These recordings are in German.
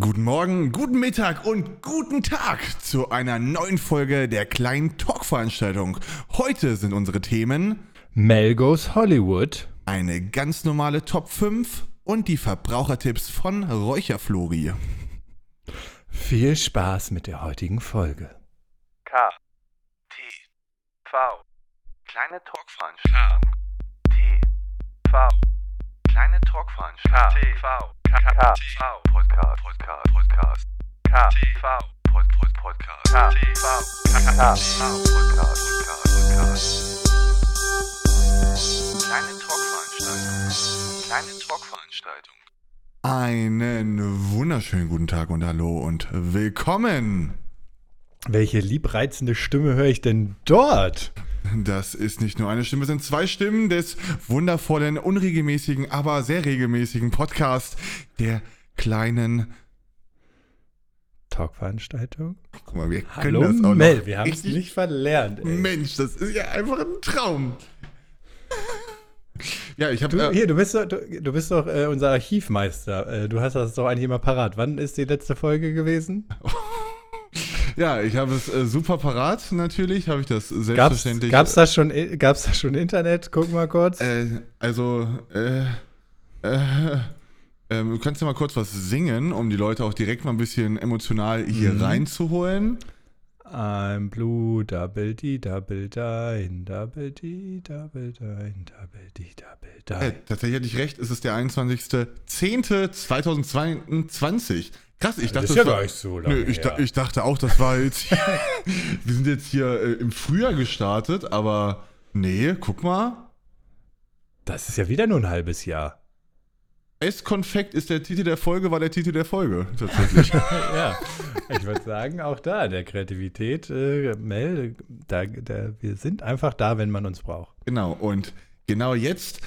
Guten Morgen, guten Mittag und guten Tag zu einer neuen Folge der kleinen Talk-Veranstaltung. Heute sind unsere Themen Mel Goes Hollywood. eine ganz normale Top 5 und die Verbrauchertipps von Räucherflori. Viel Spaß mit der heutigen Folge. K. T. V. Kleine Talkveranstaltung. T. V. Kleine Talkveranstaltung. T. V. K. K. V. Podcast. Podcast. Podcast. K. T. V. Pod. Pod. Podcast. K. T. V. K. K. V. Podcast. Podcast. Podcast. Kleine Talkveranstaltung. Kleine Talkveranstaltung. Einen wunderschönen guten Tag und hallo und willkommen. Welche liebreizende Stimme höre ich denn dort? Das ist nicht nur eine Stimme, es sind zwei Stimmen des wundervollen, unregelmäßigen, aber sehr regelmäßigen Podcast der kleinen. Talkveranstaltung? Guck mal, wir können Hallo das auch Mel, noch wir haben es nicht verlernt. Ey. Mensch, das ist ja einfach ein Traum. Ja, ich habe. Äh, hier, du bist doch, du, du bist doch äh, unser Archivmeister. Äh, du hast das doch eigentlich immer parat. Wann ist die letzte Folge gewesen? ja, ich habe es äh, super parat, natürlich. Habe ich das selbstverständlich. gab's, da schon, i- gab's da schon Internet? Guck mal kurz. Äh, also, äh, äh, ähm, du kannst ja mal kurz was singen, um die Leute auch direkt mal ein bisschen emotional hier Mhm. reinzuholen. I'm blue, double D, double dine, double D, double dine, double D, double Äh, dine. tatsächlich hatte ich recht, es ist der 21.10.2022. Krass, ich dachte, das ist ja gar nicht so lange Nö, ich, da, ich dachte auch, das war jetzt. wir sind jetzt hier äh, im Frühjahr gestartet, aber nee, guck mal. Das ist ja wieder nur ein halbes Jahr. S-Konfekt ist der Titel der Folge, war der Titel der Folge, tatsächlich. ja, ich würde sagen, auch da, der Kreativität, äh, Mel, da, da, wir sind einfach da, wenn man uns braucht. genau, und genau jetzt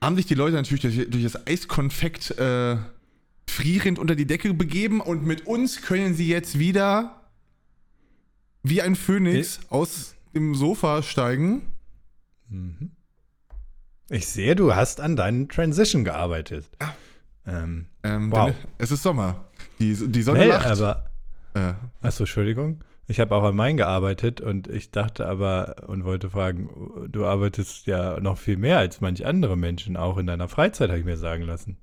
haben sich die Leute natürlich durch, durch das Eiskonfekt äh, frierend unter die Decke begeben und mit uns können sie jetzt wieder wie ein Phönix aus dem Sofa steigen. Mhm. Ich sehe, du hast an deinen Transition gearbeitet. Ähm, Ähm, Wow. es ist Sommer. Die, die Sonne Mel, lacht. aber, äh, achso, Entschuldigung. Ich habe auch an meinen gearbeitet und ich dachte aber und wollte fragen, du arbeitest ja noch viel mehr als manch andere Menschen, auch in deiner Freizeit, habe ich mir sagen lassen.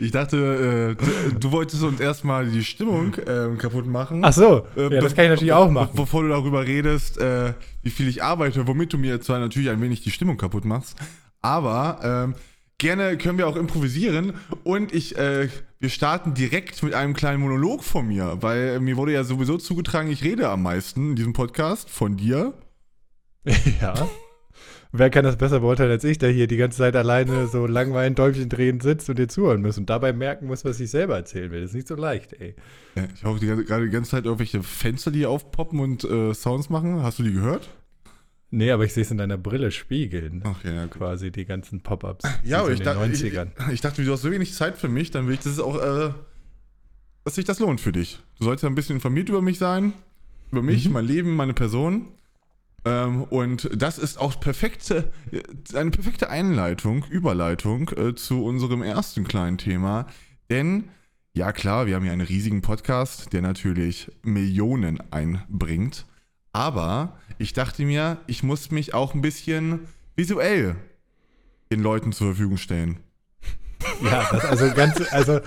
Ich dachte, äh, du, wolltest uns erstmal die Stimmung ähm, kaputt machen. Ach so, Äh, ja, das kann ich natürlich auch machen. Bevor du darüber redest, äh, wie viel ich arbeite, womit du mir zwar natürlich ein wenig die Stimmung kaputt machst, aber ähm, gerne können wir auch improvisieren und ich, äh, wir starten direkt mit einem kleinen Monolog von mir, weil mir wurde ja sowieso zugetragen, ich rede am meisten in diesem Podcast von dir. Ja. Wer kann das besser beurteilen als ich, der hier die ganze Zeit alleine so langweilig Däumchen drehen sitzt und dir zuhören muss und dabei merken muss, was ich selber erzählen will. Das ist nicht so leicht, ey. Ja, ich hoffe, die, ganze- gerade die ganze Zeit irgendwelche Fenster, die aufpoppen und äh, Sounds machen. Hast du die gehört? Nee, aber ich sehe es in deiner Brille spiegeln. Ach ja, gut. Quasi die ganzen Pop-Ups. Ja, aber ich, den ich, 90ern. ich dachte, du hast so wenig Zeit für mich, dann will ich, dass es auch, äh, dass sich das lohnt für dich. Du sollst ja ein bisschen informiert über mich sein, über mich, Mhm. mein Leben, meine Person. Ähm, und das ist auch perfekte, eine perfekte Einleitung, Überleitung äh, zu unserem ersten kleinen Thema. Denn, ja klar, wir haben hier einen riesigen Podcast, der natürlich Millionen einbringt. Aber ich dachte mir, ich muss mich auch ein bisschen visuell den Leuten zur Verfügung stellen. Ja, das also ganz, also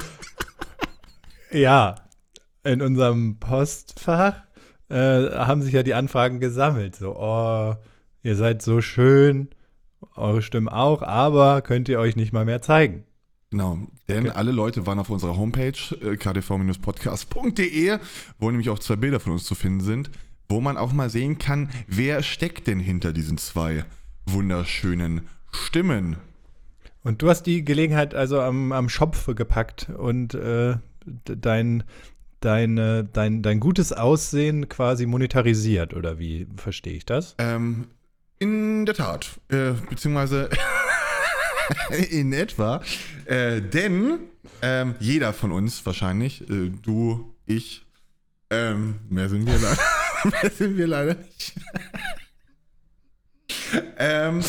ja, in unserem Postfach äh, haben sich ja die Anfragen gesammelt. So, oh, ihr seid so schön, eure Stimmen auch, aber könnt ihr euch nicht mal mehr zeigen? Genau, denn Okay. alle Leute waren auf unserer Homepage äh, kdv-podcast.de, wo nämlich auch zwei Bilder von uns zu finden sind, wo man auch mal sehen kann, wer steckt denn hinter diesen zwei wunderschönen Stimmen. Und du hast die Gelegenheit also am, am Schopf gepackt und äh, dein, dein, äh, dein, dein gutes Aussehen quasi monetarisiert, oder wie? Verstehe ich das? Ähm, in der Tat, äh, beziehungsweise in etwa, äh, denn ähm, jeder von uns wahrscheinlich, äh, du, ich, ähm, mehr sind wir leider, mehr sind wir leider nicht, ähm,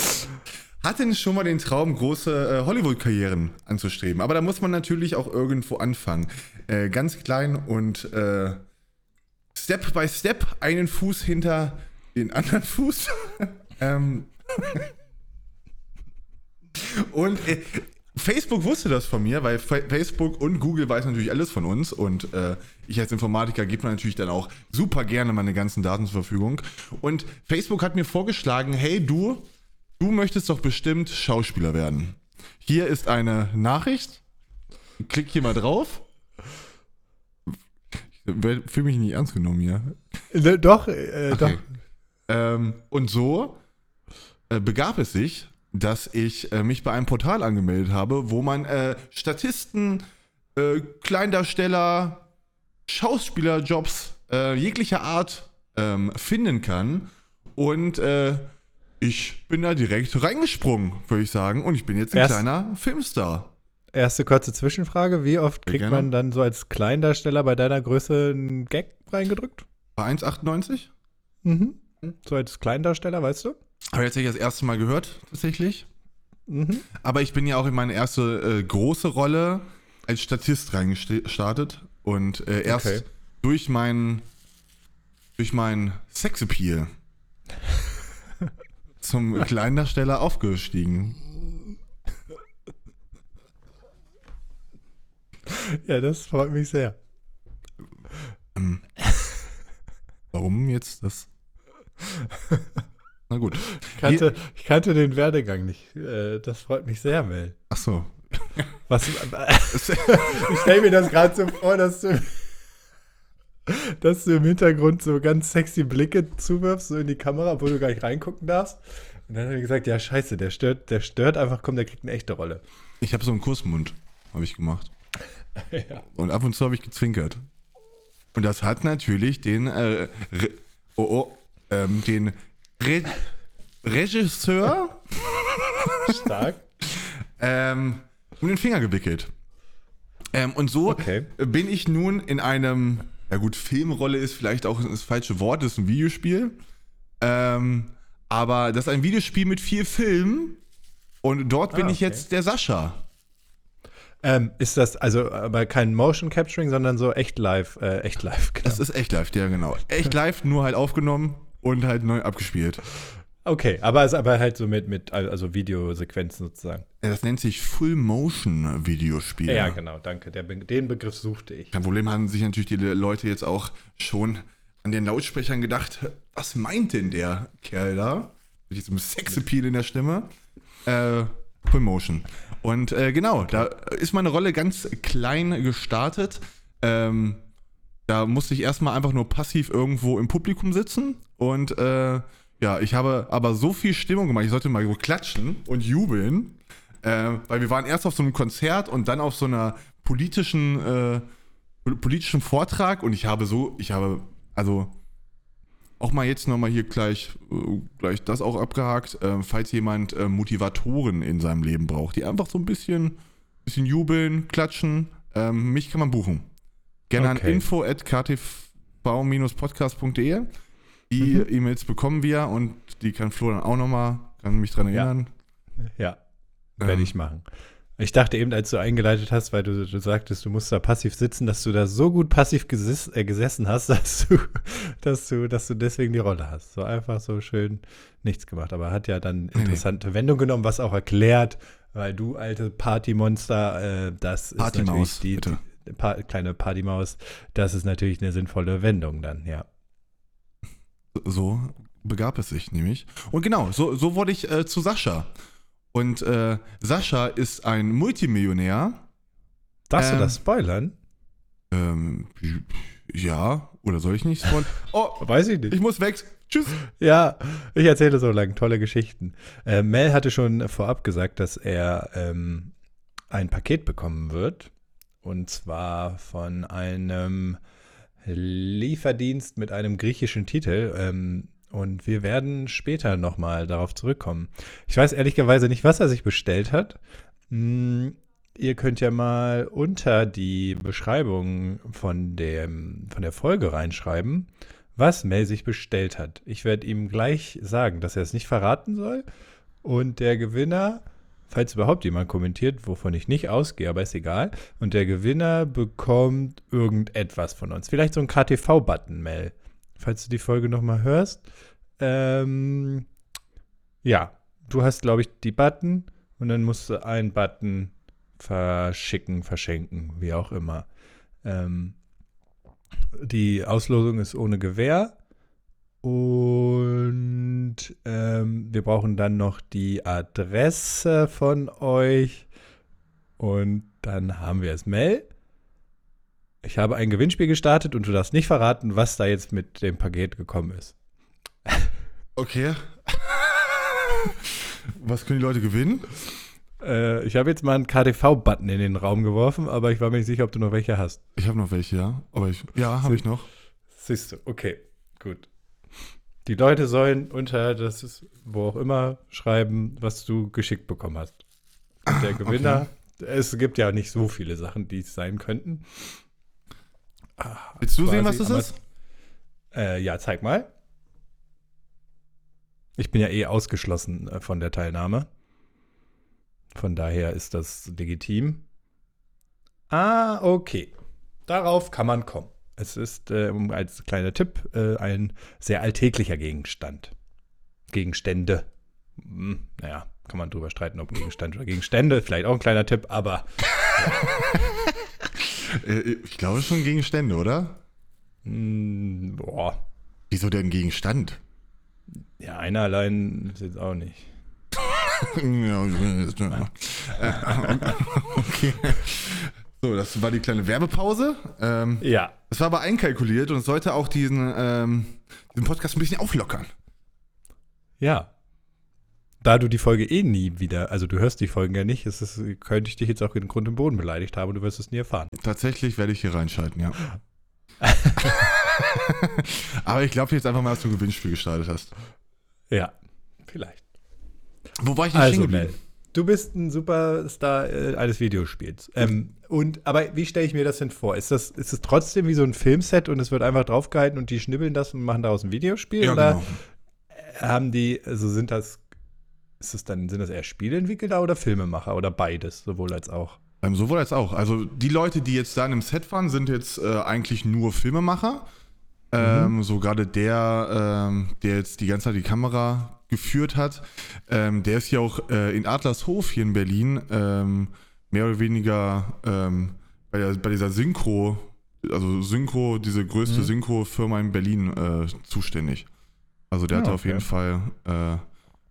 hatten schon mal den Traum, große äh, Hollywood-Karrieren anzustreben. Aber da muss man natürlich auch irgendwo anfangen. Äh, ganz klein und äh, Step by Step einen Fuß hinter den anderen Fuß. ähm, und äh, Facebook wusste das von mir, weil Fa- Facebook und Google weiß natürlich alles von uns und äh, ich als Informatiker gebe mir natürlich dann auch super gerne meine ganzen Daten zur Verfügung. Und Facebook hat mir vorgeschlagen, hey du, du möchtest doch bestimmt Schauspieler werden. Hier ist eine Nachricht. Klick hier mal drauf. Ich fühle mich nicht ernst genommen hier. Ne, Doch, äh, doch. Okay. Ähm, und so äh, begab es sich, dass ich äh, mich bei einem Portal angemeldet habe, wo man äh, Statisten, äh, Kleindarsteller, Schauspielerjobs äh, jeglicher Art ähm, finden kann. Und ich bin da direkt reingesprungen, würde ich sagen. Und ich bin jetzt ein Erst- kleiner Filmstar. Erste kurze Zwischenfrage. Wie oft kriegt gerne. man dann so als Kleindarsteller bei deiner Größe einen Gag reingedrückt? Bei 1,98? Mhm. So als Kleindarsteller, weißt du? Habe ich jetzt nicht das erste Mal gehört, tatsächlich. Mhm. Aber ich bin ja auch in meine erste äh, große Rolle als Statist reingestartet und äh, erst Okay. durch meinen durch meinen Sexappeal zum Kleindarsteller aufgestiegen. Ja, das freut mich sehr. Ähm, warum jetzt das? Na gut. Ich kannte, ich kannte den Werdegang nicht. Äh, Das freut mich sehr, Mel. Ach so. Was, ich stelle mir das gerade so vor, dass du, dass du im Hintergrund so ganz sexy Blicke zuwirfst, so in die Kamera, obwohl du gar nicht reingucken darfst. Und dann hat er gesagt, ja scheiße, der stört, der stört einfach, komm, der kriegt eine echte Rolle. Ich habe so einen Kussmund, habe ich gemacht. ja. Und ab und zu habe ich gezwinkert. Und das hat natürlich den, äh, Re oh, oh, ähm, den Re Regisseur Stark. ähm, um den Finger gewickelt. Ähm, und so Okay. bin ich nun in einem, ja gut, Filmrolle ist vielleicht auch das falsche Wort, das ist ein Videospiel. Ähm, aber das ist ein Videospiel mit vier Filmen. Und dort bin Ah, ich okay. jetzt der Sascha. Ähm, ist das also aber kein Motion Capturing, sondern so echt live, äh, echt live, genau. Das ist echt live, ja genau. Echt live, nur halt aufgenommen und halt neu abgespielt. Okay, aber ist aber halt so mit, mit also Videosequenzen sozusagen. Ja, Das nennt sich Full Motion Videospiel. Ja, genau, danke. Der, den Begriff suchte ich. Kein Problem haben sich natürlich die Leute jetzt auch schon an den Lautsprechern gedacht, was meint denn der Kerl da? Mit diesem Sexappeal in der Stimme. Äh, Full Motion. Und äh, genau, da ist meine Rolle ganz klein gestartet. Ähm, da musste ich erstmal einfach nur passiv irgendwo im Publikum sitzen und äh, ja, ich habe aber so viel Stimmung gemacht, ich sollte mal so klatschen und jubeln, äh, weil wir waren erst auf so einem Konzert und dann auf so einer politischen, äh, politischen Vortrag und ich habe so, ich habe, also auch mal jetzt nochmal hier gleich, äh, gleich das auch abgehakt, äh, falls jemand äh, Motivatoren in seinem Leben braucht, die einfach so ein bisschen, bisschen jubeln, klatschen, ähm, mich kann man buchen. Gerne Okay. an info at ktv-podcast.de. Die Mhm. E-Mails bekommen wir und die kann Flo dann auch nochmal, kann mich dran Ja. erinnern. Ja, werde Ähm. ich machen. Ich dachte eben, als du eingeleitet hast, weil du, du sagtest, du musst da passiv sitzen, dass du da so gut passiv gesis, äh, gesessen hast, dass du, dass du, dass du deswegen die Rolle hast. So einfach so schön nichts gemacht. Aber hat ja dann nee. interessante Wendung genommen, was auch erklärt, weil du alte Partymonster, äh, das ist Partymaus, natürlich die, die pa kleine Partymaus, das ist natürlich eine sinnvolle Wendung dann, ja. So begab es sich nämlich. Und genau, so, so wurde ich äh, zu Sascha. Und äh, Sascha ist ein Multimillionär. Darfst Ähm. du das spoilern? Ähm, ja, oder soll ich nicht spoilern? Oh, Weiß ich nicht. ich muss weg. Tschüss. Ja, ich erzähle so lang tolle Geschichten. Äh, Mel hatte schon vorab gesagt, dass er ähm, ein Paket bekommen wird. Und zwar von einem Lieferdienst mit einem griechischen Titel. Ähm, und wir werden später nochmal darauf zurückkommen. Ich weiß ehrlicherweise nicht, was er sich bestellt hat. Hm, ihr könnt ja mal unter die Beschreibung von, dem, von der Folge reinschreiben, was Mel sich bestellt hat. Ich werde ihm gleich sagen, dass er es nicht verraten soll. Und der Gewinner, falls überhaupt jemand kommentiert, wovon ich nicht ausgehe, aber ist egal. Und der Gewinner bekommt irgendetwas von uns. Vielleicht so ein KTV-Button, Mel. Falls du die Folge nochmal hörst. Ähm, ja, du hast, glaube ich, die Button und dann musst du einen Button verschicken, verschenken, wie auch immer. Ähm, die Auslosung ist ohne Gewähr. Und ähm, wir brauchen dann noch die Adresse von euch. Und dann haben wir es. Mel, ich habe ein Gewinnspiel gestartet und du darfst nicht verraten, was da jetzt mit dem Paket gekommen ist. Okay. Was können die Leute gewinnen? Äh, ich habe jetzt mal einen KTV-Button in den Raum geworfen, aber ich war mir nicht sicher, ob du noch welche hast. Ich habe noch welche, ja. Aber ich, ja, habe ich noch. Siehst du, okay, gut. Die Leute sollen unter das ist, wo auch immer schreiben, was du geschickt bekommen hast. Und der Gewinner, es gibt ja nicht so viele Sachen, die es sein könnten. Willst du sehen, was das ist? Äh, ja, zeig mal. Ich bin ja eh ausgeschlossen äh, von der Teilnahme. Von daher ist das legitim. Ah, okay. Darauf kann man kommen. Es ist äh, als kleiner Tipp äh, ein sehr alltäglicher Gegenstand. Gegenstände. Hm, naja, kann man drüber streiten, ob Gegenstand oder Gegenstände. Vielleicht auch ein kleiner Tipp, aber Äh, ich glaube schon Gegenstände, oder? mh, boah. Wieso denn Gegenstand? Ja, einer allein ist jetzt auch nicht. Ja, ja. okay. So, das war die kleine Werbepause. Ähm, Ja, das war aber einkalkuliert und es sollte auch diesen, ähm, diesen Podcast ein bisschen auflockern. Ja. Da du die Folge eh nie wieder, also du hörst die Folgen ja nicht, ist es, könnte ich dich jetzt auch in Grund und Boden beleidigt haben und du wirst es nie erfahren. Tatsächlich werde ich hier reinschalten, ja. aber ich glaube jetzt einfach mal, dass du ein Gewinnspiel gestartet hast. Ja, vielleicht. Wo war ich denn Also, stehen geblieben? du bist ein Superstar äh, eines Videospiels. Ähm, und, aber wie stelle ich mir das denn vor? Ist das, ist es trotzdem wie so ein Filmset und es wird einfach draufgehalten und die schnibbeln das und machen daraus ein Videospiel? Ja, oder genau. haben die, also sind das, ist das dann, sind das eher Spieleentwickler oder Filmemacher oder beides, sowohl als auch? Ähm, sowohl als auch. Also die Leute, die jetzt da in dem Set waren, sind jetzt äh, eigentlich nur Filmemacher. Ähm, so gerade der, ähm, der jetzt die ganze Zeit die Kamera geführt hat, ähm, der ist ja auch äh, in Adlershof hier in Berlin ähm, mehr oder weniger ähm, bei, der, bei dieser Synchro, also Synchro, diese größte Mhm. Synchro-Firma in Berlin äh, zuständig. Also der Ah, hatte auf okay. jeden Fall äh,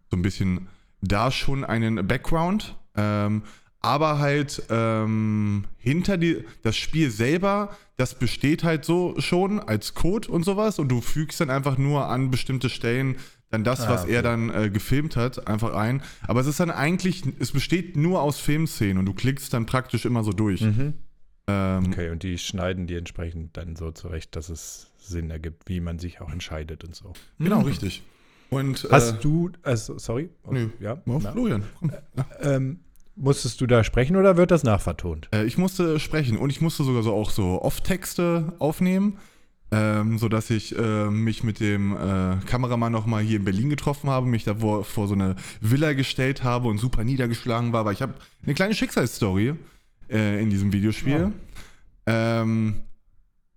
so ein bisschen da schon einen Background. Ähm, aber halt ähm, hinter die, das Spiel selber, das besteht halt so schon als Code und sowas und du fügst dann einfach nur an bestimmte Stellen dann das, Ah, was er okay. dann äh, gefilmt hat, einfach ein. Aber es ist dann eigentlich, es besteht nur aus Filmszenen und du klickst dann praktisch immer so durch. Ähm, Okay, und die schneiden die entsprechend dann so zurecht, dass es Sinn ergibt, wie man sich auch entscheidet und so. Genau, richtig. Und Hast äh, du, also, sorry? Nö. Ja, oh, na, Florian, komm. ähm, musstest du da sprechen oder wird das nachvertont? Äh, ich musste sprechen und ich musste sogar so auch so Off-Texte aufnehmen, ähm, sodass ich äh, mich mit dem äh, Kameramann nochmal hier in Berlin getroffen habe, mich da vor, vor so eine Villa gestellt habe und super niedergeschlagen war, weil ich habe eine kleine Schicksalsstory äh, in diesem Videospiel. Ähm,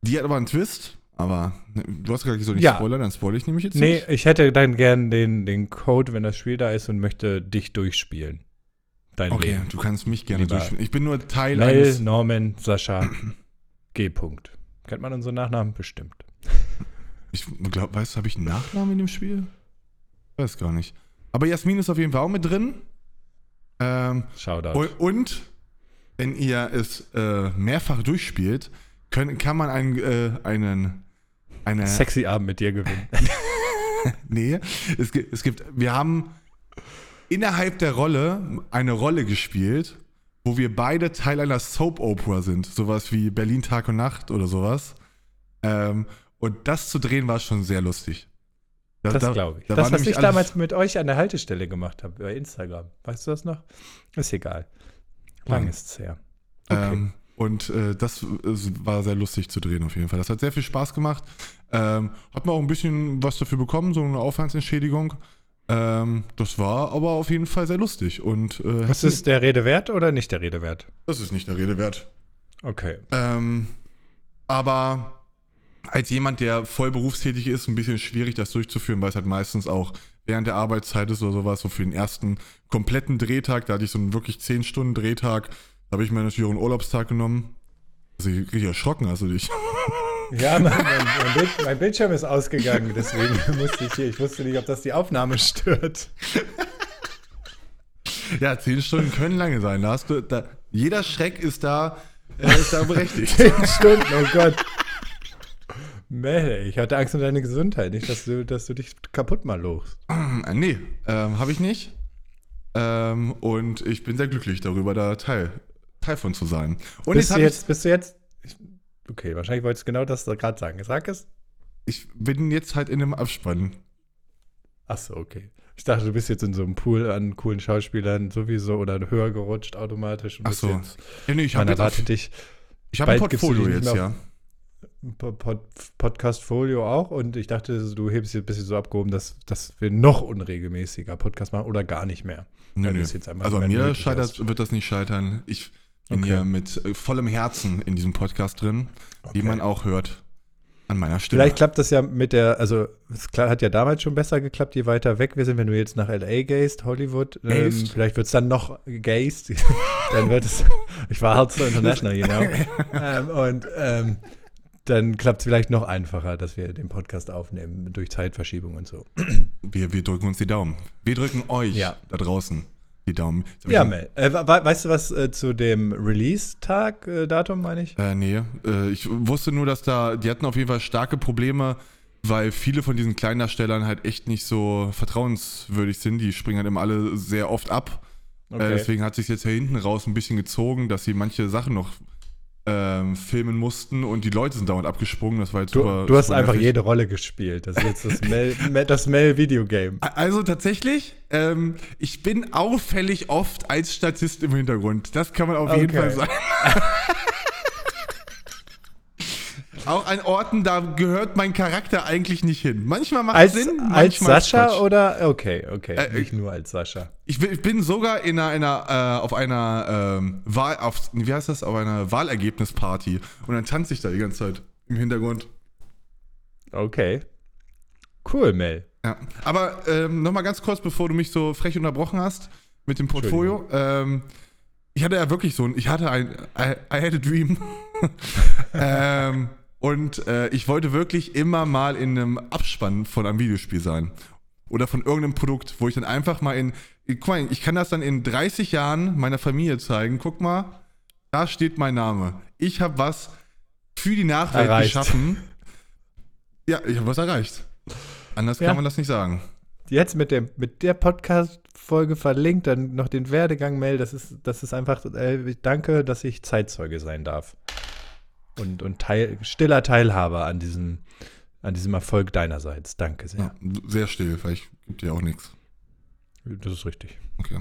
die hat aber einen Twist, aber ne, du hast gesagt, ich soll nicht Ja. spoilern, dann spoilere ich nämlich jetzt Nee, nicht. ich hätte dann gern den, den Code, wenn das Spiel da ist und möchte dich durchspielen. Dein Okay, Leben. du kannst mich gerne durchführen. Ich bin nur Teil Mel, eines... Norman, Sascha, G. -Punkt. Kennt man unseren Nachnamen? Bestimmt. Ich glaube, weißt du, habe ich einen Nachnamen in dem Spiel? Weiß gar nicht. Aber Jasmin ist auf jeden Fall auch mit drin. Ähm, Shoutout. und, wenn ihr es äh, mehrfach durchspielt, können, kann man einen, äh, einen eine, Sexy Abend mit dir gewinnen. nee, es gibt, es gibt, wir haben innerhalb der Rolle eine Rolle gespielt, wo wir beide Teil einer Soap Opera sind, sowas wie Berlin Tag und Nacht oder sowas. Ähm, und das zu drehen war schon sehr lustig. Da- Das da- glaube ich. da das, was ich damals mit euch an der Haltestelle gemacht habe, bei Instagram. Weißt du das noch? Ist egal. Lang ist es her. Okay. Ähm, und äh, das war sehr lustig zu drehen auf jeden Fall. Das hat sehr viel Spaß gemacht. Ähm, hat man auch ein bisschen was dafür bekommen, so eine Aufwandsentschädigung. Ähm, das war aber auf jeden Fall sehr lustig. Und äh, Was ist der Rede wert oder nicht der Rede wert? das ist nicht der Rede wert. Okay. Ähm, aber als jemand, der voll berufstätig ist, ein bisschen schwierig, das durchzuführen, weil es halt meistens auch während der Arbeitszeit ist oder sowas, so für den ersten kompletten Drehtag, da hatte ich so einen wirklich 10 Stunden Drehtag, da habe ich mir natürlich auch einen Urlaubstag genommen. Also ich richtig erschrocken, du dich. Ja, mein, mein, Bild, mein Bildschirm ist ausgegangen, deswegen musste ich hier. Ich wusste nicht, ob das die Aufnahme stört. Ja, 10 Stunden können lange sein. Da hast du, da, jeder Schreck ist da, äh, ist da berechtigt. Zehn Stunden, oh Gott. Mel, ich hatte Angst um deine Gesundheit, nicht, dass du, dass du dich kaputt mal lochst. Äh, nee, ähm, habe ich nicht. Ähm, und ich bin sehr glücklich darüber, da Teil, Teil von zu sein. Und Bist du ich- jetzt, bist du jetzt. Okay, wahrscheinlich wolltest du genau das gerade sagen. Sag es. Ich bin jetzt halt in einem Abspann. Achso, okay. Ich dachte, du bist jetzt in so einem Pool an coolen Schauspielern sowieso oder höher gerutscht automatisch. und Ach bist so. Jetzt, Ja, nee, ich habe erwartet dich. ich hab ein Portfolio jetzt, ja. Pod Pod Podcast-Folio auch und ich dachte, du hebst jetzt ein bisschen so abgehoben, dass, dass wir noch unregelmäßiger Podcast machen oder gar nicht mehr. Nö, nö. Also an mir scheitert, wird das nicht scheitern. Ich bin Okay. hier mit äh, vollem Herzen in diesem Podcast drin, wie man auch hört an meiner Stimme. Vielleicht klappt das ja mit der, also es hat ja damals schon besser geklappt, je weiter weg wir sind, wenn du jetzt nach LA gehst, Hollywood, ähm, vielleicht wird es dann noch gehst, dann wird es, ich war halt so international, you know, ähm, und ähm, dann klappt es vielleicht noch einfacher, dass wir den Podcast aufnehmen durch Zeitverschiebung und so. wir, wir drücken uns die Daumen. Wir drücken euch Ja. da draußen die Daumen. Ja, Mel, äh, we- weißt du was äh, zu dem Release-Tag, äh, meine ich? Äh, nee, äh, ich wusste nur, dass da, die hatten auf jeden Fall starke Probleme, weil viele von diesen Kleindarstellern halt echt nicht so vertrauenswürdig sind. Die springen halt immer alle sehr oft ab. Äh, deswegen hat sich jetzt hier hinten raus ein bisschen gezogen, dass sie manche Sachen noch ähm, filmen mussten und die Leute sind dauernd abgesprungen. Das war jetzt Du, super. du hast super einfach nervig. jede Rolle gespielt. Das ist jetzt das Mel, Mel- das Mel-Videogame. Also tatsächlich, ähm, ich bin auffällig oft als Statist im Hintergrund. Das kann man auf jeden Okay. Fall sagen. Auch an Orten, da gehört mein Charakter eigentlich nicht hin. Manchmal macht Als, es Sinn, als manchmal ist Sascha Quatsch. oder? Okay, okay. Äh, nicht nur als Sascha. Ich bin, ich bin sogar in einer, in einer äh, auf einer ähm, Wahl, auf, wie heißt das, auf einer Wahlergebnisparty und dann tanze ich da die ganze Zeit im Hintergrund. Okay. Cool, Mel. Ja, aber ähm, nochmal ganz kurz, bevor du mich so frech unterbrochen hast mit dem Portfolio. Ähm, ich hatte ja wirklich so ein, ich hatte ein, I, I had a dream. ähm, und äh, ich wollte wirklich immer mal in einem Abspann von einem Videospiel sein. Oder von irgendeinem Produkt, wo ich dann einfach mal in, guck mal, ich kann das dann in 30 Jahren meiner Familie zeigen. Guck mal, da steht mein Name. Ich habe was für die Nachwelt Erreicht. geschaffen. Ja, ich habe was erreicht. Anders Ja. kann man das nicht sagen. Jetzt mit, dem, mit der Podcast-Folge verlinkt, dann noch den Werdegang, Mel. Das ist, das ist einfach, äh, danke, dass ich Zeitzeuge sein darf. Und, und teil, stiller Teilhaber an diesem, an diesem Erfolg deinerseits. Danke sehr. Ja, sehr still, weil ich gibt dir auch nichts. Das ist richtig. Okay.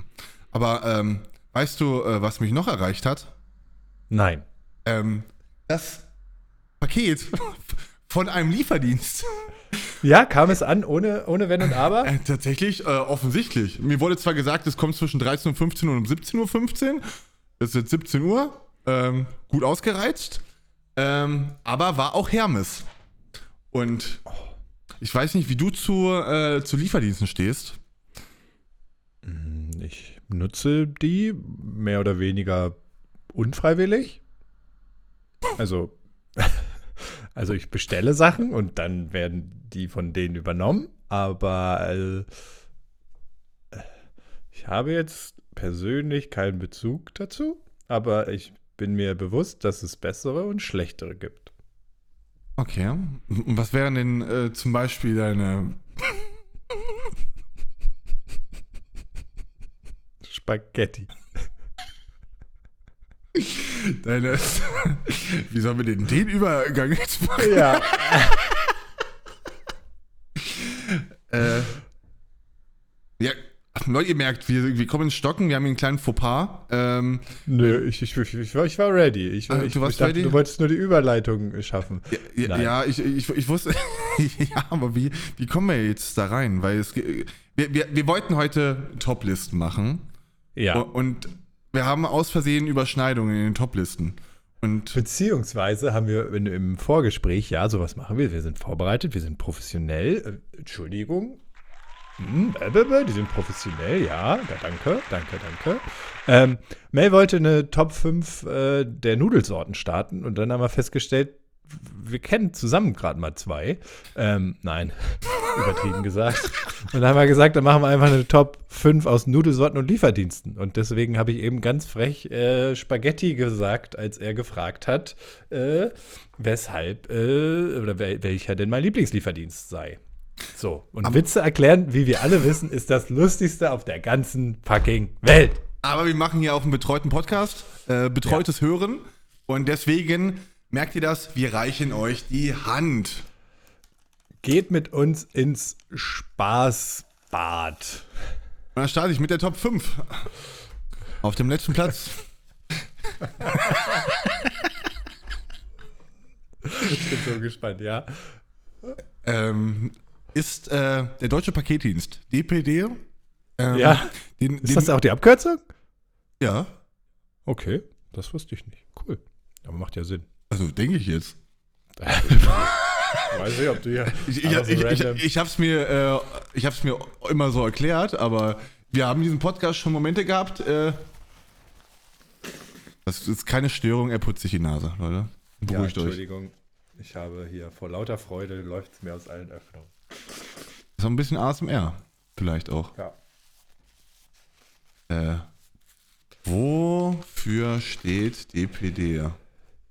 Aber ähm, weißt du, äh, was mich noch erreicht hat? Nein. Ähm, das Paket von einem Lieferdienst. Ja, kam es an, ohne, ohne Wenn und Aber? Äh, tatsächlich, äh, offensichtlich. Mir wurde zwar gesagt, es kommt zwischen 13.15 Uhr und um 17.15 Uhr. Es ist jetzt 17 Uhr. Ähm, gut ausgereizt. Ähm, aber war auch Hermes. Und ich weiß nicht, wie du zu, äh, zu Lieferdiensten stehst. Ich nutze die mehr oder weniger unfreiwillig. Also, also ich bestelle Sachen und dann werden die von denen übernommen. Aber äh, ich habe jetzt persönlich keinen Bezug dazu. Aber ich bin mir bewusst, dass es bessere und schlechtere gibt. Okay. Und was wären denn äh, zum Beispiel deine. Spaghetti. deine wie sollen wir den Übergang jetzt machen? Ja. Äh, ja, Leute, ihr merkt, wir, wir kommen ins Stocken, wir haben hier einen kleinen Fauxpas. Ähm, Nö, ich, ich, ich, war, ich war ready. Ich, Ah, ich, du warst ich dachte, ready? du wolltest nur die Überleitung schaffen. ja, Nein. ja ich, ich, ich wusste. ja, aber wie, wie kommen wir jetzt da rein? Weil es, wir, wir, wir wollten heute Toplisten machen. Ja. Und wir haben aus Versehen Überschneidungen in den Toplisten. Und Beziehungsweise haben wir in, im Vorgespräch, ja, sowas machen wir. Wir sind vorbereitet, wir sind professionell. Äh, Entschuldigung. Hm, die sind professionell, ja. ja danke, danke, danke. Ähm, Mel wollte eine Top 5 äh, der Nudelsorten starten und dann haben wir festgestellt, wir kennen zusammen gerade mal zwei. Ähm, nein, übertrieben gesagt. Und dann haben wir gesagt, dann machen wir einfach eine Top 5 aus Nudelsorten und Lieferdiensten. Und deswegen habe ich eben ganz frech äh, Spaghetti gesagt, als er gefragt hat, äh, weshalb äh, oder wel welcher denn mein Lieblingslieferdienst sei. So, und Aber- Witze erklären, wie wir alle wissen, ist das Lustigste auf der ganzen fucking Welt. Aber wir machen hier auch einen betreuten Podcast, äh, betreutes Hören. Und deswegen merkt ihr das, wir reichen euch die Hand. Geht mit uns ins Spaßbad. Und dann starte ich mit der Top 5. Auf dem letzten Platz. Ich bin so gespannt, ja. Ähm, ist äh, der Deutsche Paketdienst, DPD. Ähm, Ja. Den, Ist den, das auch die Abkürzung? Ja, Okay, das wusste ich nicht. Cool. Aber macht ja Sinn. also denke ich jetzt. Weiß nicht, ob du hier. Ich, ich, ich, ich, ich habe es mir, äh, ich hab's mir immer so erklärt, aber wir haben in diesem Podcast schon Momente gehabt. Äh, das ist keine Störung, er putzt sich die Nase, Leute. ja, Beruhigt euch. Entschuldigung. Ich habe hier vor lauter Freude läuft es mir aus allen Öffnungen. Ist auch ein bisschen ASMR, vielleicht auch. Ja. Äh, wofür steht DPD?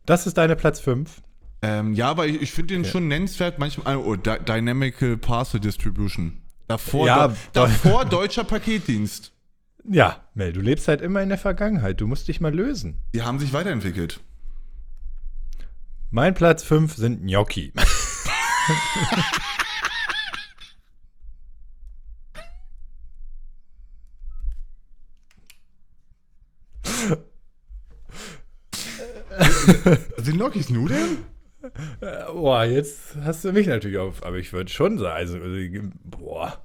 Das ist deine Platz 5. Ähm, ja, aber ich, ich finde den Okay. schon nennenswert manchmal. Oh, Dy Dynamical Parcel Distribution. Davor, Ja, davor deutscher Paketdienst. Ja, Mel, du lebst halt immer in der Vergangenheit. Du musst dich mal lösen. Die haben sich weiterentwickelt. Mein Platz 5 sind Gnocchi. Sind Lokis Nudeln? Boah, jetzt hast du mich natürlich auf. Aber ich würde schon sagen, also, also, boah.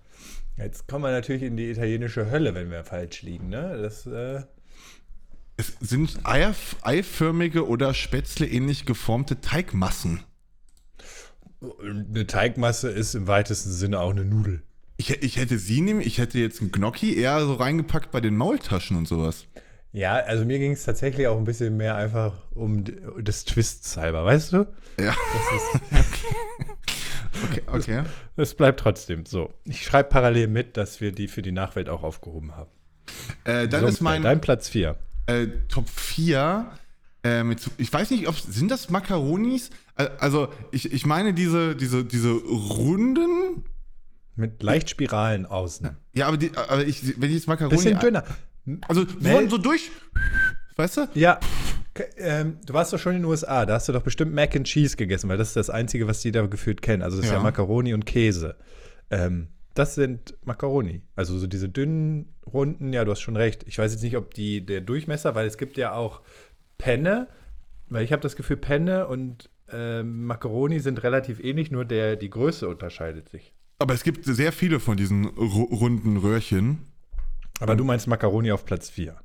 Jetzt kommen wir natürlich in die italienische Hölle, wenn wir falsch liegen, ne? Das, äh, Es sind Eier, eiförmige oder spätzle-ähnlich geformte Teigmassen. eine Teigmasse ist im weitesten Sinne auch eine Nudel. Ich, ich hätte sie nehmen, ich hätte jetzt einen Gnocchi eher so reingepackt bei den Maultaschen und sowas. Ja, also mir ging es tatsächlich auch ein bisschen mehr einfach um d- des Twists halber, weißt du? Ja. Das, ist, Okay, okay. das bleibt trotzdem so. Ich schreibe parallel mit, dass wir die für die Nachwelt auch aufgehoben haben. Äh, dann so, ist mein Dein Platz 4. äh, Top 4 äh, mit, ich weiß nicht, ob sind das Makaronis? Äh, Also, ich, ich meine diese, diese, diese runden. Mit leicht Spiralen außen. Ja, aber, die, aber ich, wenn ich jetzt Makaroni. Bisschen dünner. Also, die Mel- wurden so durch. Weißt du? Ja, ähm, du warst doch schon in den USA, da hast du doch bestimmt Mac and Cheese gegessen, weil das ist das Einzige, was die da gefühlt kennen. Also das ist ja Ja. Macaroni und Käse. Ähm, das sind Macaroni. Also so diese dünnen, runden, ja, du hast schon recht. Ich weiß jetzt nicht, ob die, der Durchmesser, weil es gibt ja auch Penne, weil ich habe das Gefühl, Penne und ähm, Macaroni sind relativ ähnlich, nur der, die Größe unterscheidet sich. Aber es gibt sehr viele von diesen ru runden Röhrchen. Aber du meinst Macaroni auf Platz 4.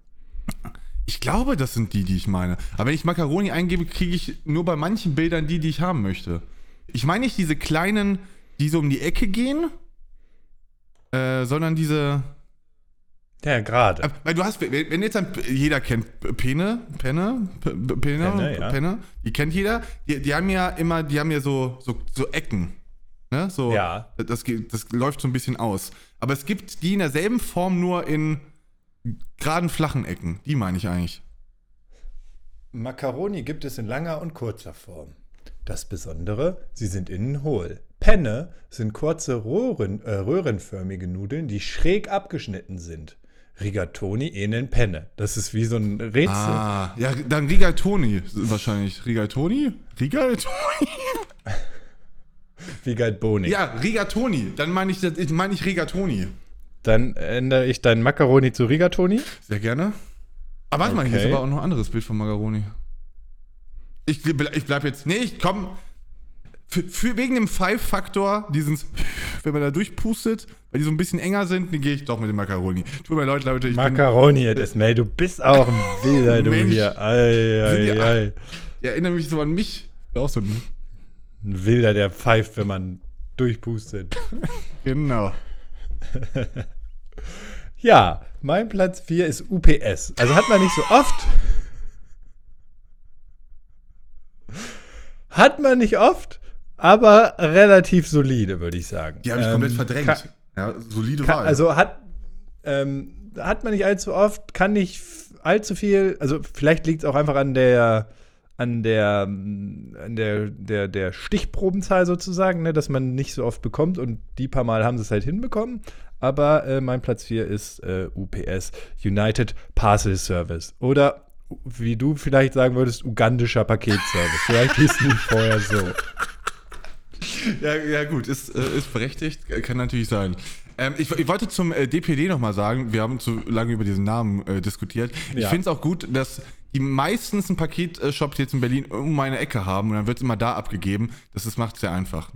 Ich glaube, das sind die, die ich meine. Aber wenn ich Makaroni eingebe, kriege ich nur bei manchen Bildern die, die ich haben möchte. Ich meine nicht diese kleinen, die so um die Ecke gehen, äh, sondern diese. Ja, gerade. Äh, Weil du hast, wenn jetzt ein, jeder kennt Pene, Penne, Penne, Penne, ja. Penne, die kennt jeder. Die, die haben ja immer, die haben ja so, so, so Ecken. Ne? So, Ja. Das, geht- das läuft so ein bisschen aus. Aber es gibt die in derselben Form nur in geraden, flachen Ecken. Die meine ich eigentlich. Macaroni gibt es in langer und kurzer Form. Das Besondere, sie sind innen hohl. Penne sind kurze Röhren, äh, röhrenförmige Nudeln, die schräg abgeschnitten sind. Rigatoni ähneln Penne. Das ist wie so ein Rätsel. Ah, ja, dann Rigatoni wahrscheinlich. Rigatoni? Rigatoni? Wie Galt Boni. Ja, Rigatoni. Dann meine ich, das- ich ich Rigatoni. Dann ändere ich dein Macaroni zu Rigatoni. Sehr gerne. Aber warte mal, hier ist Okay. aber auch noch ein anderes Bild von Macaroni. Ich, ich bleib jetzt. Nee, ich komm. für, für wegen dem Five-Faktor, diesen, wenn man da durchpustet, weil die so ein bisschen enger sind, dann gehe ich doch mit dem Macaroni. Tut mir leid, Leute, ich Macaroni, das Mel, du bist auch ein Wilder, du Mensch. hier. Ei, ei, ei. bin, ich erinnere mich so an mich. Auch so ein, Ein Wilder, der pfeift, wenn man durchpustet. genau. Ja, mein Platz 4 ist UPS. Also hat man nicht so oft. Hat man nicht oft, aber relativ solide, würde ich sagen. Die habe ich Ähm, komplett verdrängt. kann- ja, solide Kann, Wahl. also hat, ähm, hat man nicht allzu oft, kann nicht allzu viel, also vielleicht liegt es auch einfach an der an der an der, der, der Stichprobenzahl sozusagen, ne, dass man nicht so oft bekommt und die paar Mal haben sie es halt hinbekommen. Aber äh, mein Platz 4 ist äh, UPS, United Parcel Service. Oder wie du vielleicht sagen würdest, ugandischer Paketservice. vielleicht hieß es nicht vorher so. Ja, ja gut, ist, äh, ist berechtigt, äh, kann natürlich sein. Ähm, ich, ich wollte zum äh, DPD nochmal sagen, wir haben zu lange über diesen Namen äh, diskutiert. Ich Ja. finde es auch gut, dass die meistens einen Paketshop jetzt in Berlin um meine Ecke haben und dann wird es immer da abgegeben. Das, das macht es sehr einfach.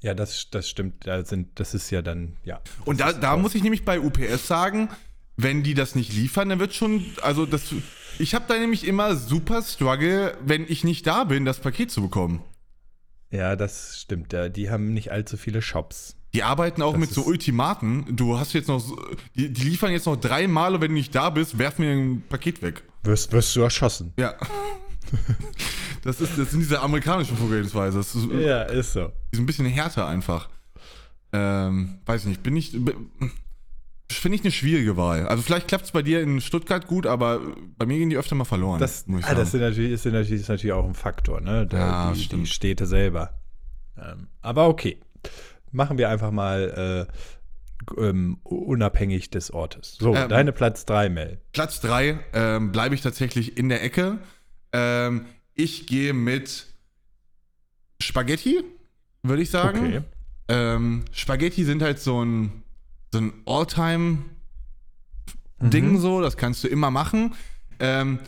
Ja, das, das stimmt. Da sind, das ist ja dann, ja. Und da, da muss ich nämlich bei UPS sagen, wenn die das nicht liefern, dann wird schon, also das, ich habe da nämlich immer super Struggle, wenn ich nicht da bin, das Paket zu bekommen. Ja, das stimmt. Ja, die haben nicht allzu viele Shops. Die arbeiten auch Das mit so Ultimaten. Du hast jetzt noch, die, die liefern jetzt noch dreimal und wenn du nicht da bist, werf mir ein Paket weg. Wirst, wirst du erschossen. Ja. Das, ist, das sind diese amerikanischen Vorgehensweise. Das ist, Ja, ist so. die sind ein bisschen härter einfach. Ähm, weiß nicht, bin ich. Finde ich eine schwierige Wahl. Also vielleicht klappt es bei dir in Stuttgart gut, aber bei mir gehen die öfter mal verloren. Das, muss ich ah, das, sind natürlich, ist, natürlich, ist natürlich auch ein Faktor, ne? Da, Ja, die, die. Städte selber. Ähm, aber okay. Machen wir einfach mal äh, ähm, unabhängig des Ortes. So, Ähm, deine Platz 3, Mel. Platz 3 ähm, bleibe ich tatsächlich in der Ecke. Ähm, ich gehe mit Spaghetti, würde ich sagen. Okay. Ähm, Spaghetti sind halt so ein, so ein All-Time-Ding Mhm. so, das kannst du immer machen. Ähm,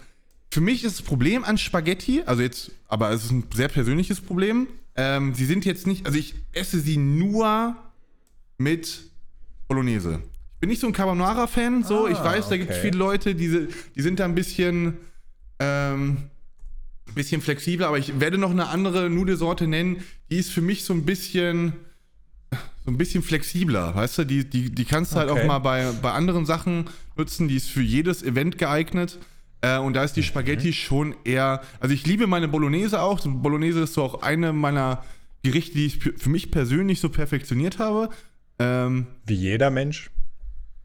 für mich ist das Problem an Spaghetti, also jetzt, aber es ist ein sehr persönliches Problem. Ähm, sie sind jetzt nicht, also ich esse sie nur mit Bolognese. Ich bin nicht so ein Carbonara-Fan, so. Ah, ich weiß, da gibt es viele Leute, die, die sind da ein bisschen, ähm, bisschen flexibler, aber ich werde noch eine andere Nudelsorte nennen, die ist für mich so ein bisschen so ein bisschen flexibler, weißt du, die, die, die kannst du halt Okay. auch mal bei, bei anderen Sachen nutzen, die ist für jedes Event geeignet. Äh, und da ist die Mhm. Spaghetti schon eher, also ich liebe meine Bolognese auch. Bolognese ist so auch eine meiner Gerichte, die ich für mich persönlich so perfektioniert habe. Ähm, Wie jeder Mensch.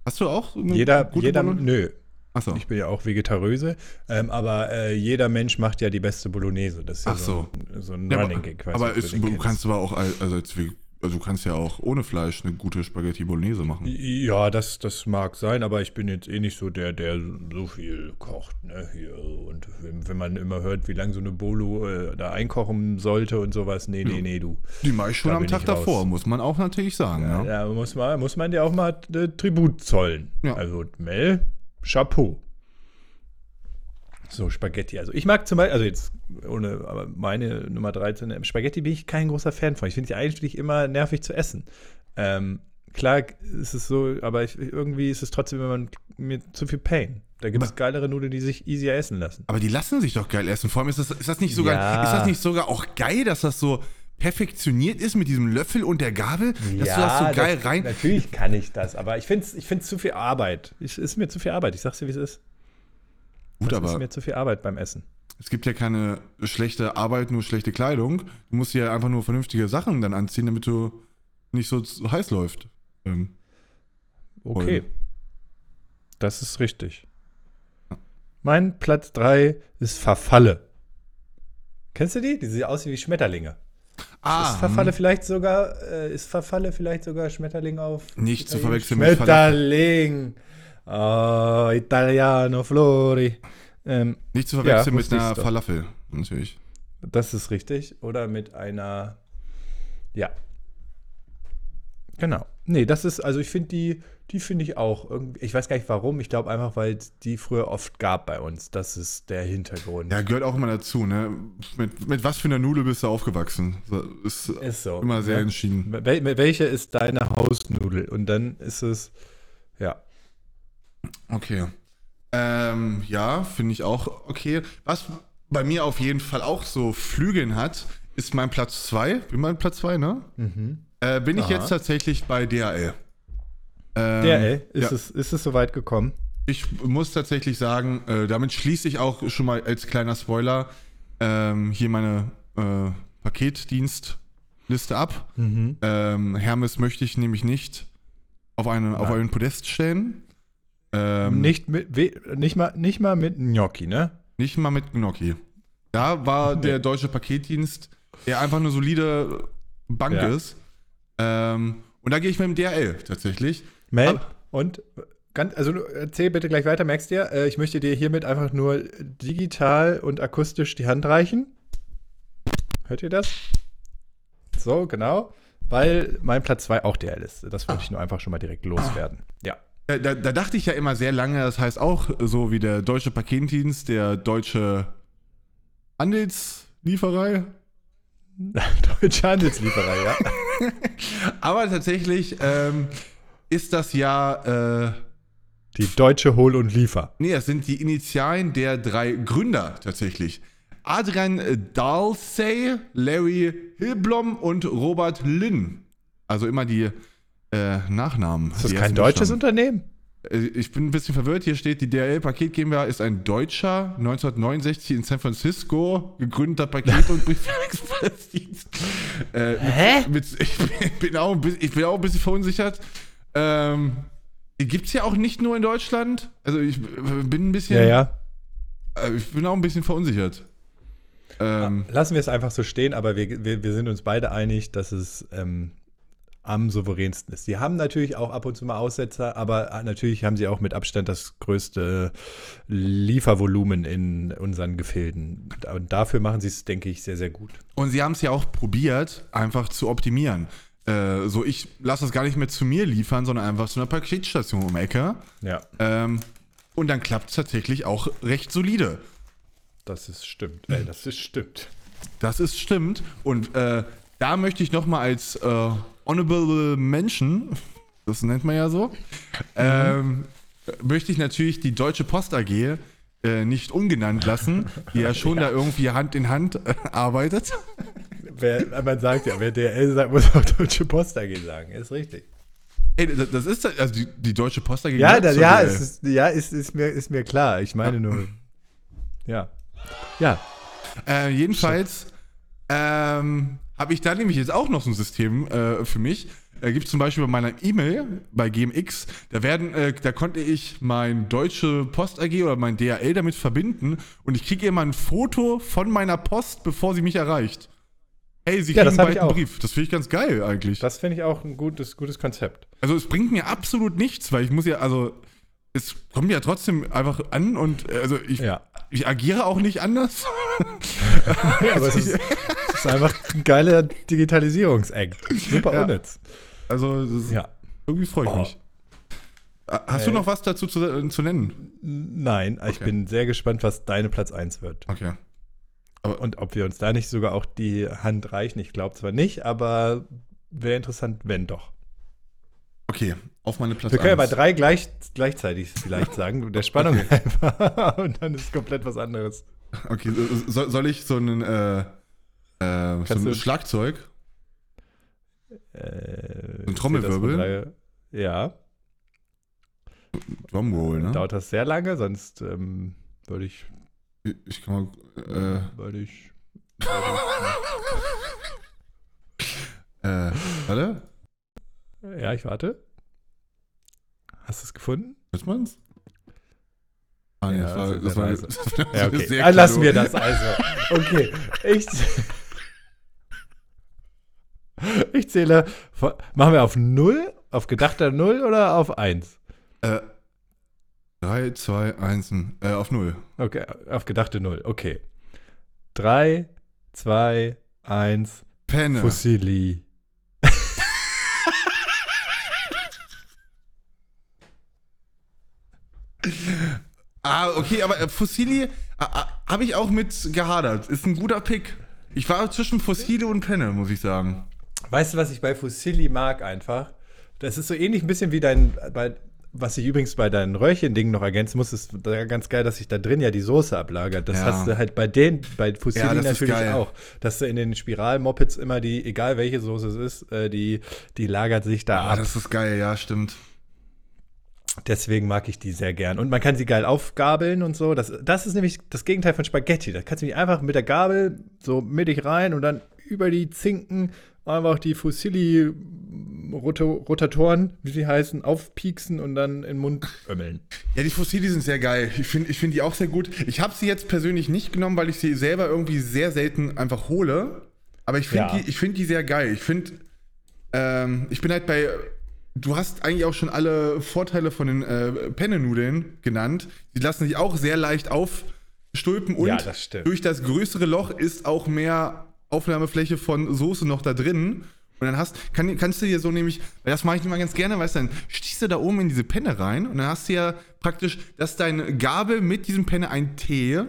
hast du auch so eine Jeder, gute jeder, Bolognese? nö. Achso. Ich bin ja auch Vegetaröse, ähm, aber äh, jeder Mensch macht ja die beste Bolognese. Das ist ja Ach so, ein, so ein Ja, Running aber Gag. aber ob ist, du kannst aber auch, al- also, wie- also du kannst ja auch ohne Fleisch eine gute Spaghetti Bolognese machen. Ja, das, das mag sein, aber ich bin jetzt eh nicht so der, der so viel kocht. Ne? Und wenn, man immer hört, wie lange so eine Bolo äh, da einkochen sollte und sowas, nee, nee, nee, du. Die mache ich schon Da am Tag ich raus. davor, muss man auch natürlich sagen. Ja, Da muss man, muss man dir auch mal äh, Tribut zollen. Ja. Also Mel, Chapeau. So, Spaghetti. Also ich mag zum Beispiel, also jetzt ohne, aber meine Nummer 13, ähm, Spaghetti bin ich kein großer Fan von. Ich finde die eigentlich immer nervig zu essen. Ähm, klar ist es so, aber ich, irgendwie ist es trotzdem immer mir zu viel Pain. Da gibt es geilere Nudeln, die sich easier essen lassen. Aber die lassen sich doch geil essen. Vor allem ist das, ist das nicht sogar, Ja. ist das nicht sogar auch geil, dass das so perfektioniert ist mit diesem Löffel und der Gabel, dass du das so geil das- rein. Natürlich kann ich das, aber ich finde es ich find's zu viel Arbeit. Es ist mir zu viel Arbeit. Ich sag's dir, wie es ist. Gut, Das ist aber mir zu viel Arbeit beim Essen. es gibt ja keine schlechte Arbeit, nur schlechte Kleidung. Du musst dir einfach nur vernünftige Sachen dann anziehen, damit du nicht so heiß läuft. Ähm, Okay. Das ist richtig. Mein Platz 3 ist Verfalle. Kennst du die? Die sehen aus wie Schmetterlinge. ah, ist Verfalle vielleicht sogar, äh, ist Verfalle vielleicht sogar Schmetterling auf? Nicht zu verwechseln mit Schmetterling. Oh, Italiano Flori. Ähm, nicht zu verwechseln Ja, mit einer doch. Falafel, natürlich. Das ist richtig. Oder mit einer. Ja. Genau. Nee, das ist, also ich finde die, die finde ich auch irgendwie, ich weiß gar nicht warum, ich glaube einfach, weil es die früher oft gab bei uns. Das ist der Hintergrund. Ja, gehört auch immer dazu, ne? Mit, mit was für einer Nudel bist du aufgewachsen? Ist ist so. immer sehr ne? entschieden. Wel welche ist deine Hausnudel? Und dann ist es, ja. Okay. Ähm, ja, finde ich auch okay. Was bei mir auf jeden Fall auch so Flügeln hat, ist mein Platz 2. Bin mein Platz 2, ne? Äh, bin ich Aha. jetzt tatsächlich bei DHL. Ähm, ey, ist, ja. es, ist es soweit gekommen? Ich muss tatsächlich sagen, äh, damit schließe ich auch schon mal als kleiner Spoiler ähm, hier meine äh, Paketdienstliste ab. Ähm, Hermes möchte ich nämlich nicht auf, eine, auf einen Podest stellen. Ähm, Nicht, mit, nicht, mal, nicht mal mit Gnocchi, ne? Nicht mal mit Gnocchi. Da war der deutsche Paketdienst, der einfach eine solide Bank Ja. ist. Ähm, und da gehe ich mit dem DRL tatsächlich. Mel, und ganz, also erzähl bitte gleich weiter, merkst dir, äh, ich möchte dir hiermit einfach nur digital und akustisch die Hand reichen. Hört ihr das? So, genau. Weil mein Platz 2 auch DL ist. Das wollte ich nur einfach schon mal direkt loswerden. Ja. Da, da, da dachte ich ja immer sehr lange, das heißt auch so wie der deutsche Paketdienst, der deutsche Handelslieferei. Deutsche Handelslieferei, ja. Aber tatsächlich ähm, ist das ja, äh, Die deutsche Hol- und Liefer. nee, das sind die Initialen der drei Gründer tatsächlich. Adrian Dalsey, Larry Hilblom und Robert Lynn. Also immer die äh, Nachnamen. Ist das kein deutsches Buchstaben. Unternehmen? Äh, Ich bin ein bisschen verwirrt. Hier steht, die DRL Paket GmbH ist ein deutscher, 1969 in San Francisco gegründeter Paket- und Briefexpressdienst. Äh, Hä? Mit, ich, bin auch, ein bisschen- ich bin auch ein bisschen verunsichert. Ähm, Gibt es ja auch nicht nur in Deutschland. Also ich äh, bin ein bisschen, Ja, ja. äh, ich bin auch ein bisschen verunsichert. Ähm, Lassen wir es einfach so stehen, aber wir, wir, wir sind uns beide einig, dass es ähm, am souveränsten ist. Sie haben natürlich auch ab und zu mal Aussetzer, aber äh, natürlich haben sie auch mit Abstand das größte Liefervolumen in unseren Gefilden. Und dafür machen sie es, denke ich, sehr, sehr gut. Und sie haben es ja auch probiert, einfach zu optimieren. Äh, so, ich lasse das gar nicht mehr zu mir liefern, sondern einfach zu einer Paketstation um Ecke. Ja, Ähm, und dann klappt es tatsächlich auch recht solide. das ist stimmt. Ey, das ist stimmt. Das ist stimmt. Und äh, da möchte ich nochmal als äh, Honorable Mention, das nennt man ja so, ähm, möchte ich natürlich die Deutsche Post AG äh, nicht ungenannt lassen, die ja schon da irgendwie Hand in Hand äh, arbeitet. Wer, man sagt ja, wer DL sagt, muss auch Deutsche Post AG sagen. Ist richtig. Ey, das ist also die, die Deutsche Post AG. Ja, das, ja, es ist, ja ist, ist, mir, ist mir klar. Ich meine nur. Ja. Ja. Äh, jedenfalls ähm, habe ich da nämlich jetzt auch noch so ein System äh, für mich. Äh, gibt zum Beispiel bei meiner E-Mail bei GMX, da werden, äh, da konnte ich mein deutsche Post AG oder mein DHL damit verbinden und ich kriege immer ein Foto von meiner Post, bevor sie mich erreicht. Hey, sie Ja, kriegen bald einen. Brief. Das finde ich ganz geil eigentlich. Das finde ich auch ein gutes, gutes Konzept. Also es bringt mir absolut nichts, weil ich muss ja, also es kommt ja trotzdem einfach an und äh, also ich, Ja. ich agiere auch nicht anders. Ja, aber es ist, es ist einfach ein geiler Digitalisierungsakt. Super Ja. unnütz. Also Ja. irgendwie freue ich Oh. mich. Äh, Hast du Ey. noch was dazu zu, äh, zu nennen? Nein, ich Okay. bin sehr gespannt, was deine Platz 1 wird. Okay. Und ob wir uns da nicht sogar auch die Hand reichen. Ich glaube zwar nicht, aber wäre interessant, wenn doch. Okay, auf meine Platz Wir können ja bei drei gleich, gleichzeitig vielleicht sagen, der Spannung einfach. Und dann ist komplett was anderes. Okay, so- soll, soll ich so einen äh, äh, so ein Schlagzeug? Äh, Ein Trommelwirbel? Ja. Drumroll, ne? Dauert das sehr lange, sonst ähm, würde ich, Ich- kann mal. Äh, würde ich, äh, warte, ja, ich warte. Hast du es gefunden? hört man's? Ah, nee, Ja, das war, das ist das war, das war Ja, okay. sehr Dann lassen wir das also. Okay. Ich, Ich zähle, machen wir auf 0, auf gedachter 0 oder auf 1? Äh, 3, 2, 1, äh, auf 0. Okay, auf gedachte 0, okay. 3, 2, 1, Penne. Fossili. ah, okay, aber äh, Fossili äh, äh, habe ich auch mit gehadert. Ist ein guter Pick. Ich war zwischen Fossili und Penne, muss ich sagen. Weißt du, was ich bei Fusilli mag einfach? Das ist so ähnlich ein bisschen wie dein, bei, was ich übrigens bei deinen Röhrchen-Dingen noch ergänzen muss, ist ganz geil, dass sich da drin ja die Soße ablagert. Das Ja. hast du halt bei den, bei Fusilli Ja, natürlich auch. Dass du in den Spiral-Mopeds immer die, egal welche Soße es ist, äh, die, die lagert sich da Ah, ab. das ist geil, ja, stimmt. Deswegen mag ich die sehr gern. Und man kann sie geil aufgabeln und so. Das, das ist nämlich das Gegenteil von Spaghetti. Da kannst du nicht einfach mit der Gabel so mittig rein und dann über die Zinken einfach die Fusilli-Rotatoren, wie sie heißen, aufpieksen und dann in den Mund ömmeln. Ja, die Fossili sind sehr geil. Ich finde ich find die auch sehr gut. Ich habe sie jetzt persönlich nicht genommen, weil ich sie selber irgendwie sehr selten einfach hole. Aber ich finde Ja. die, ich find die sehr geil. Ich finde, ähm, ich bin halt bei. Du hast eigentlich auch schon alle Vorteile von den äh, Penne-Nudeln genannt. Die lassen sich auch sehr leicht aufstülpen und Ja, das durch das größere Loch ist auch mehr Aufnahmefläche von Soße noch da drin. Und dann hast, kann, kannst du dir so nämlich, das mache ich immer ganz gerne, weißt du, dann stichst du da oben in diese Penne rein und dann hast du ja praktisch, dass deine Gabel mit diesem Penne ein Tee,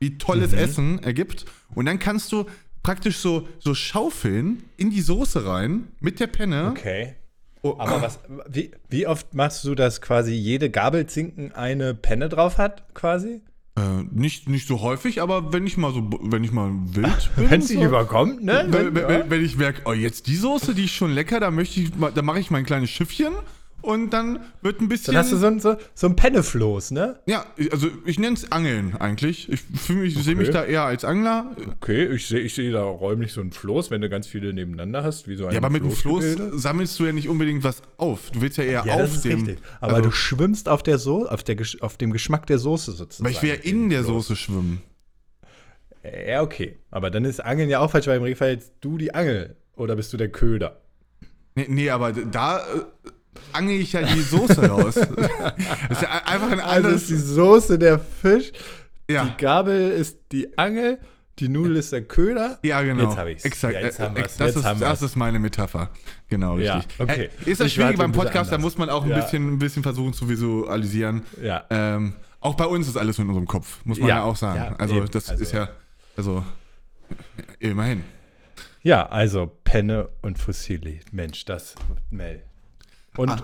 wie tolles Mhm. Essen ergibt. Und dann kannst du praktisch so, so schaufeln in die Soße rein mit der Penne. Okay. Oh, Aber was, wie, wie oft machst du, dass quasi jede Gabelzinken eine Penne drauf hat, quasi? Äh, nicht, nicht so häufig, aber wenn ich mal so, wenn ich mal wild bin. Wenn es dich so, überkommt, ne? Wenn, wenn, wenn, wenn ich merke, oh, jetzt die Soße, die ist schon lecker, da möchte ich, mal- da mache ich mein kleines Schiffchen und dann wird ein bisschen. Dann hast du so ein, so, so ein Pennefloß, ne? ja, also ich nenne es Angeln eigentlich. Ich fühle mich, sehe mich Okay. da eher als Angler. Okay, ich sehe ich seh da räumlich so ein Floß, wenn du ganz viele nebeneinander hast, wie so ein Ja, aber mit dem Floß sammelst du ja nicht unbedingt was auf. Du willst ja eher Ja, auf das ist dem. richtig. Aber also, du schwimmst auf der so auf, der, auf dem Geschmack der Soße sozusagen. weil ich will ja in der Soße schwimmen. Ja, okay. Aber dann ist Angeln ja auch falsch, weil im Regelfall jetzt du die Angel. Oder bist du der Köder? Nee, nee aber da angel ich ja die Soße raus. das ist ja einfach ein Also anderes. ist die Soße der Fisch, ja. die Gabel ist die Angel, die Nudel ist der Köder. Ja, genau. Jetzt hab ich's. Exakt. Ja, jetzt haben Äh, wir's. Das, Jetzt ist, haben das wir's. ist meine Metapher. Genau, Ja, richtig. okay. Äh, Ist das Ich schwierig beim Podcast, da muss man auch ein, Ja. bisschen, ein bisschen versuchen zu visualisieren. Ja. Ähm, auch bei uns ist alles in unserem Kopf, muss man ja, Ja, auch sagen. ja, also, eben. das Also- ist ja, also, immerhin. Ja, also Penne und Fusilli. Mensch, das Mel. Und Ah.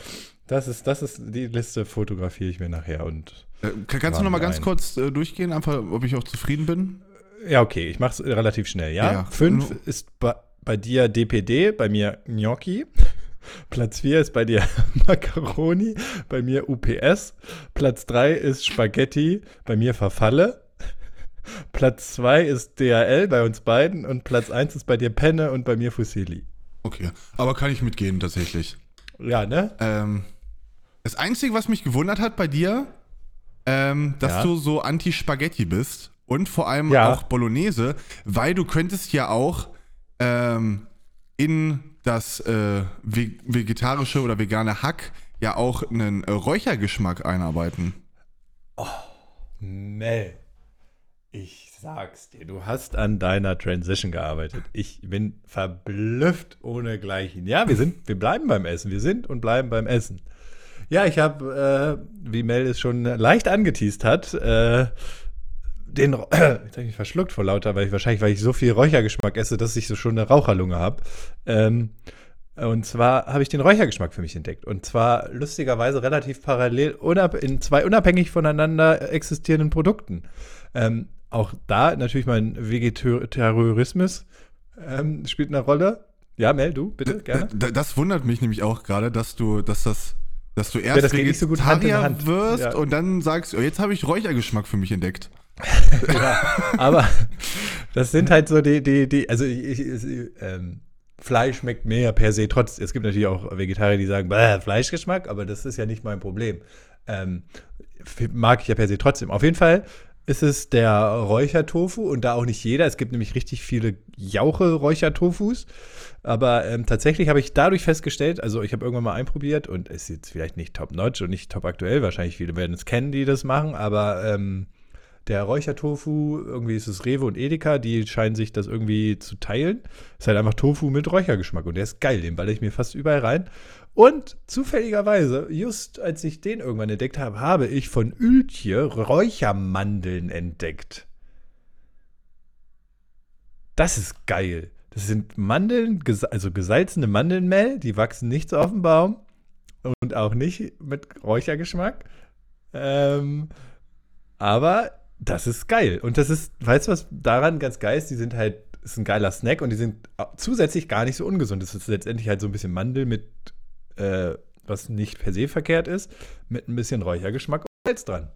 das ist das ist die Liste fotografiere ich mir nachher und Äh, kann- kannst du noch mal ganz Nein. kurz äh, durchgehen, einfach, ob ich auch zufrieden bin? ja, okay, ich mache es relativ schnell, ja? Ja. Fünf Nur- ist bei, bei dir DPD, bei mir Gnocchi. Platz 4 ist bei dir Macaroni, bei mir UPS. Platz 3 ist Spaghetti, bei mir Verfalle. Platz 2 ist DHL bei uns beiden und Platz 1 ist bei dir Penne und bei mir Fusilli. Okay, aber kann ich mitgehen tatsächlich. Ja, ne? Ähm, das Einzige, was mich gewundert hat bei dir, ähm, dass Ja. du so anti-Spaghetti bist und vor allem Ja. auch Bolognese, weil du könntest ja auch ähm, in das äh, ve vegetarische oder vegane Hack ja auch einen äh, Räuchergeschmack einarbeiten. Mel, ich sag's dir, du hast an deiner Transition gearbeitet. Ich bin verblüfft ohne Gleichen. Ja, wir sind, wir bleiben beim Essen. Wir sind und bleiben beim Essen. Ja, ich habe, äh, wie Mel es schon leicht angeteased hat, äh, den, Ro- jetzt habe ich mich verschluckt vor lauter, weil ich wahrscheinlich, weil ich so viel Räuchergeschmack esse, dass ich so schon eine Raucherlunge habe. Ähm, und zwar habe ich den Räuchergeschmack für mich entdeckt. Und zwar lustigerweise relativ parallel in zwei unabhängig voneinander existierenden Produkten. Ähm, auch da natürlich mein Vegetarismus ähm, spielt eine Rolle. Ja, Mel, du, bitte, gerne. D- Das wundert mich nämlich auch gerade, dass du, dass das, dass du erst das geht nicht so gut Hand Vegetarier wirst Ja. und dann sagst, oh, jetzt habe ich Räuchergeschmack für mich entdeckt. Aber das sind halt so die, die, die, also ich, ich, ähm, Fleisch schmeckt mir ja per se trotz. Es gibt natürlich auch Vegetarier, die sagen, "Bäh, Fleischgeschmack, aber das ist ja nicht mein Problem. Ähm, mag ich ja per se trotzdem. Auf jeden Fall ist es der Räuchertofu und da auch nicht jeder. Es gibt nämlich richtig viele Jauche-Räuchertofus. Aber ähm, tatsächlich habe ich dadurch festgestellt, also ich habe irgendwann mal einprobiert und ist jetzt vielleicht nicht top-notch und nicht top aktuell. Wahrscheinlich viele werden es kennen, die das machen, aber ähm, der Räuchertofu, irgendwie ist es Rewe und Edeka, die scheinen sich das irgendwie zu teilen. Ist halt einfach Tofu mit Räuchergeschmack und der ist geil, den balle ich mir fast überall rein. Und zufälligerweise, just als ich den irgendwann entdeckt habe, habe ich von Ültje Räuchermandeln entdeckt. Das ist geil. Das sind Mandeln, also gesalzene Mandelmehl, die wachsen nicht so auf dem Baum und auch nicht mit Räuchergeschmack. Ähm, aber das ist geil. Und das ist, weißt du, was daran ganz geil ist? Die sind halt, ist ein geiler Snack und die sind zusätzlich gar nicht so ungesund. Das ist letztendlich halt so ein bisschen Mandel mit, äh, was nicht per se verkehrt ist, mit ein bisschen Räuchergeschmack und Salz dran.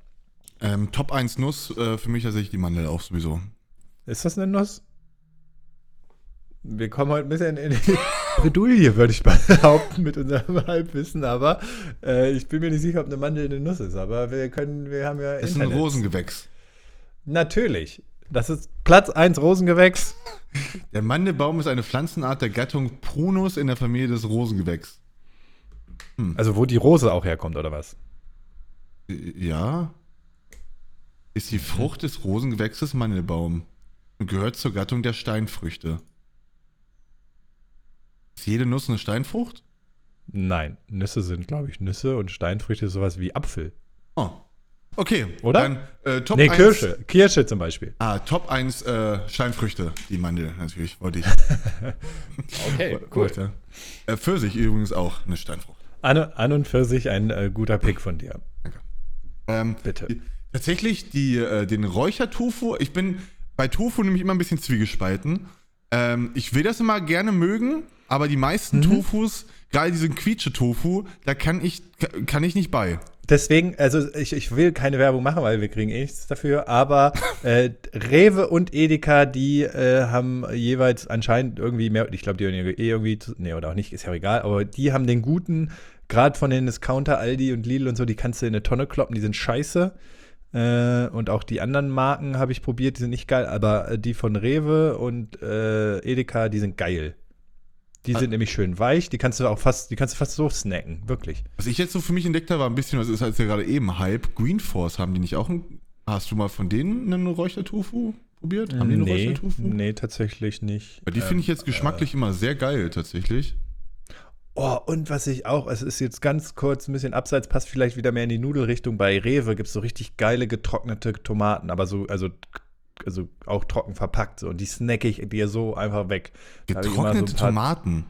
Ähm, Top 1 Nuss, äh, für mich tatsächlich die Mandel auch sowieso. Ist das eine Nuss? Wir kommen heute ein bisschen in die Bredouille, würde ich behaupten, mit unserem Halbwissen, aber äh, ich bin mir nicht sicher, ob eine Mandel eine Nuss ist, aber wir können, wir haben ja Ist ein. Rosengewächs. Natürlich. Das ist Platz 1 Rosengewächs. Der Mandelbaum ist eine Pflanzenart der Gattung Prunus in der Familie des Rosengewächs. Also wo die Rose auch herkommt, oder was? Äh, Ja. Ist die Frucht des Rosengewächses Mandelbaum und gehört zur Gattung der Steinfrüchte. Ist jede Nuss eine Steinfrucht? Nein, Nüsse sind, glaube ich, Nüsse und Steinfrüchte sowas wie Apfel. Oh. Okay. Oder? Dann äh, Top nee, 1. Kirsche. Kirsche zum Beispiel. Ah, Top 1 äh, Steinfrüchte. Die Mandel natürlich, wollte ich. Okay, ja. Äh, Pfirsich übrigens auch eine Steinfrucht. An, an und für sich ein äh, guter Pick von dir. Ähm, Bitte. die- Tatsächlich die, äh, den Räuchertofu, ich bin bei Tofu nämlich immer ein bisschen zwiegespalten. Ähm, ich will das immer gerne mögen, aber die meisten Mhm. Tofus, gerade diesen Quietsche-Tofu, da kann ich, kann ich nicht bei. Deswegen, also ich, ich will keine Werbung machen, weil wir kriegen eh nichts dafür, aber äh, Rewe und Edeka, die äh, haben jeweils anscheinend irgendwie mehr, ich glaube, die haben eh irgendwie, nee, oder auch nicht, ist ja egal, aber die haben den guten, gerade von den Discounter, Aldi und Lidl und so, die kannst du in eine Tonne kloppen, die sind scheiße. Äh, und auch die anderen Marken habe ich probiert, die sind nicht geil, aber äh, die von Rewe und äh, Edeka, die sind geil. Die sind nämlich schön weich, die kannst du auch fast, die kannst du fast so snacken, wirklich. Was ich jetzt so für mich entdeckt habe, war ein bisschen, was ist als ja gerade eben Hype. Green Force haben die nicht auch ein, Hast du mal von denen einen Räuchertofu probiert? Haben die einen nee, Räuchertofu? nee, tatsächlich nicht. Weil Die finde ich jetzt geschmacklich immer sehr geil, tatsächlich. Oh, und was ich auch, es ist jetzt ganz kurz ein bisschen abseits, passt vielleicht wieder mehr in die Nudelrichtung. Bei Rewe gibt es so richtig geile getrocknete Tomaten, aber so, also, also auch trocken verpackt. So, und die snacke ich dir so einfach weg. Getrocknete so ein paar- Tomaten.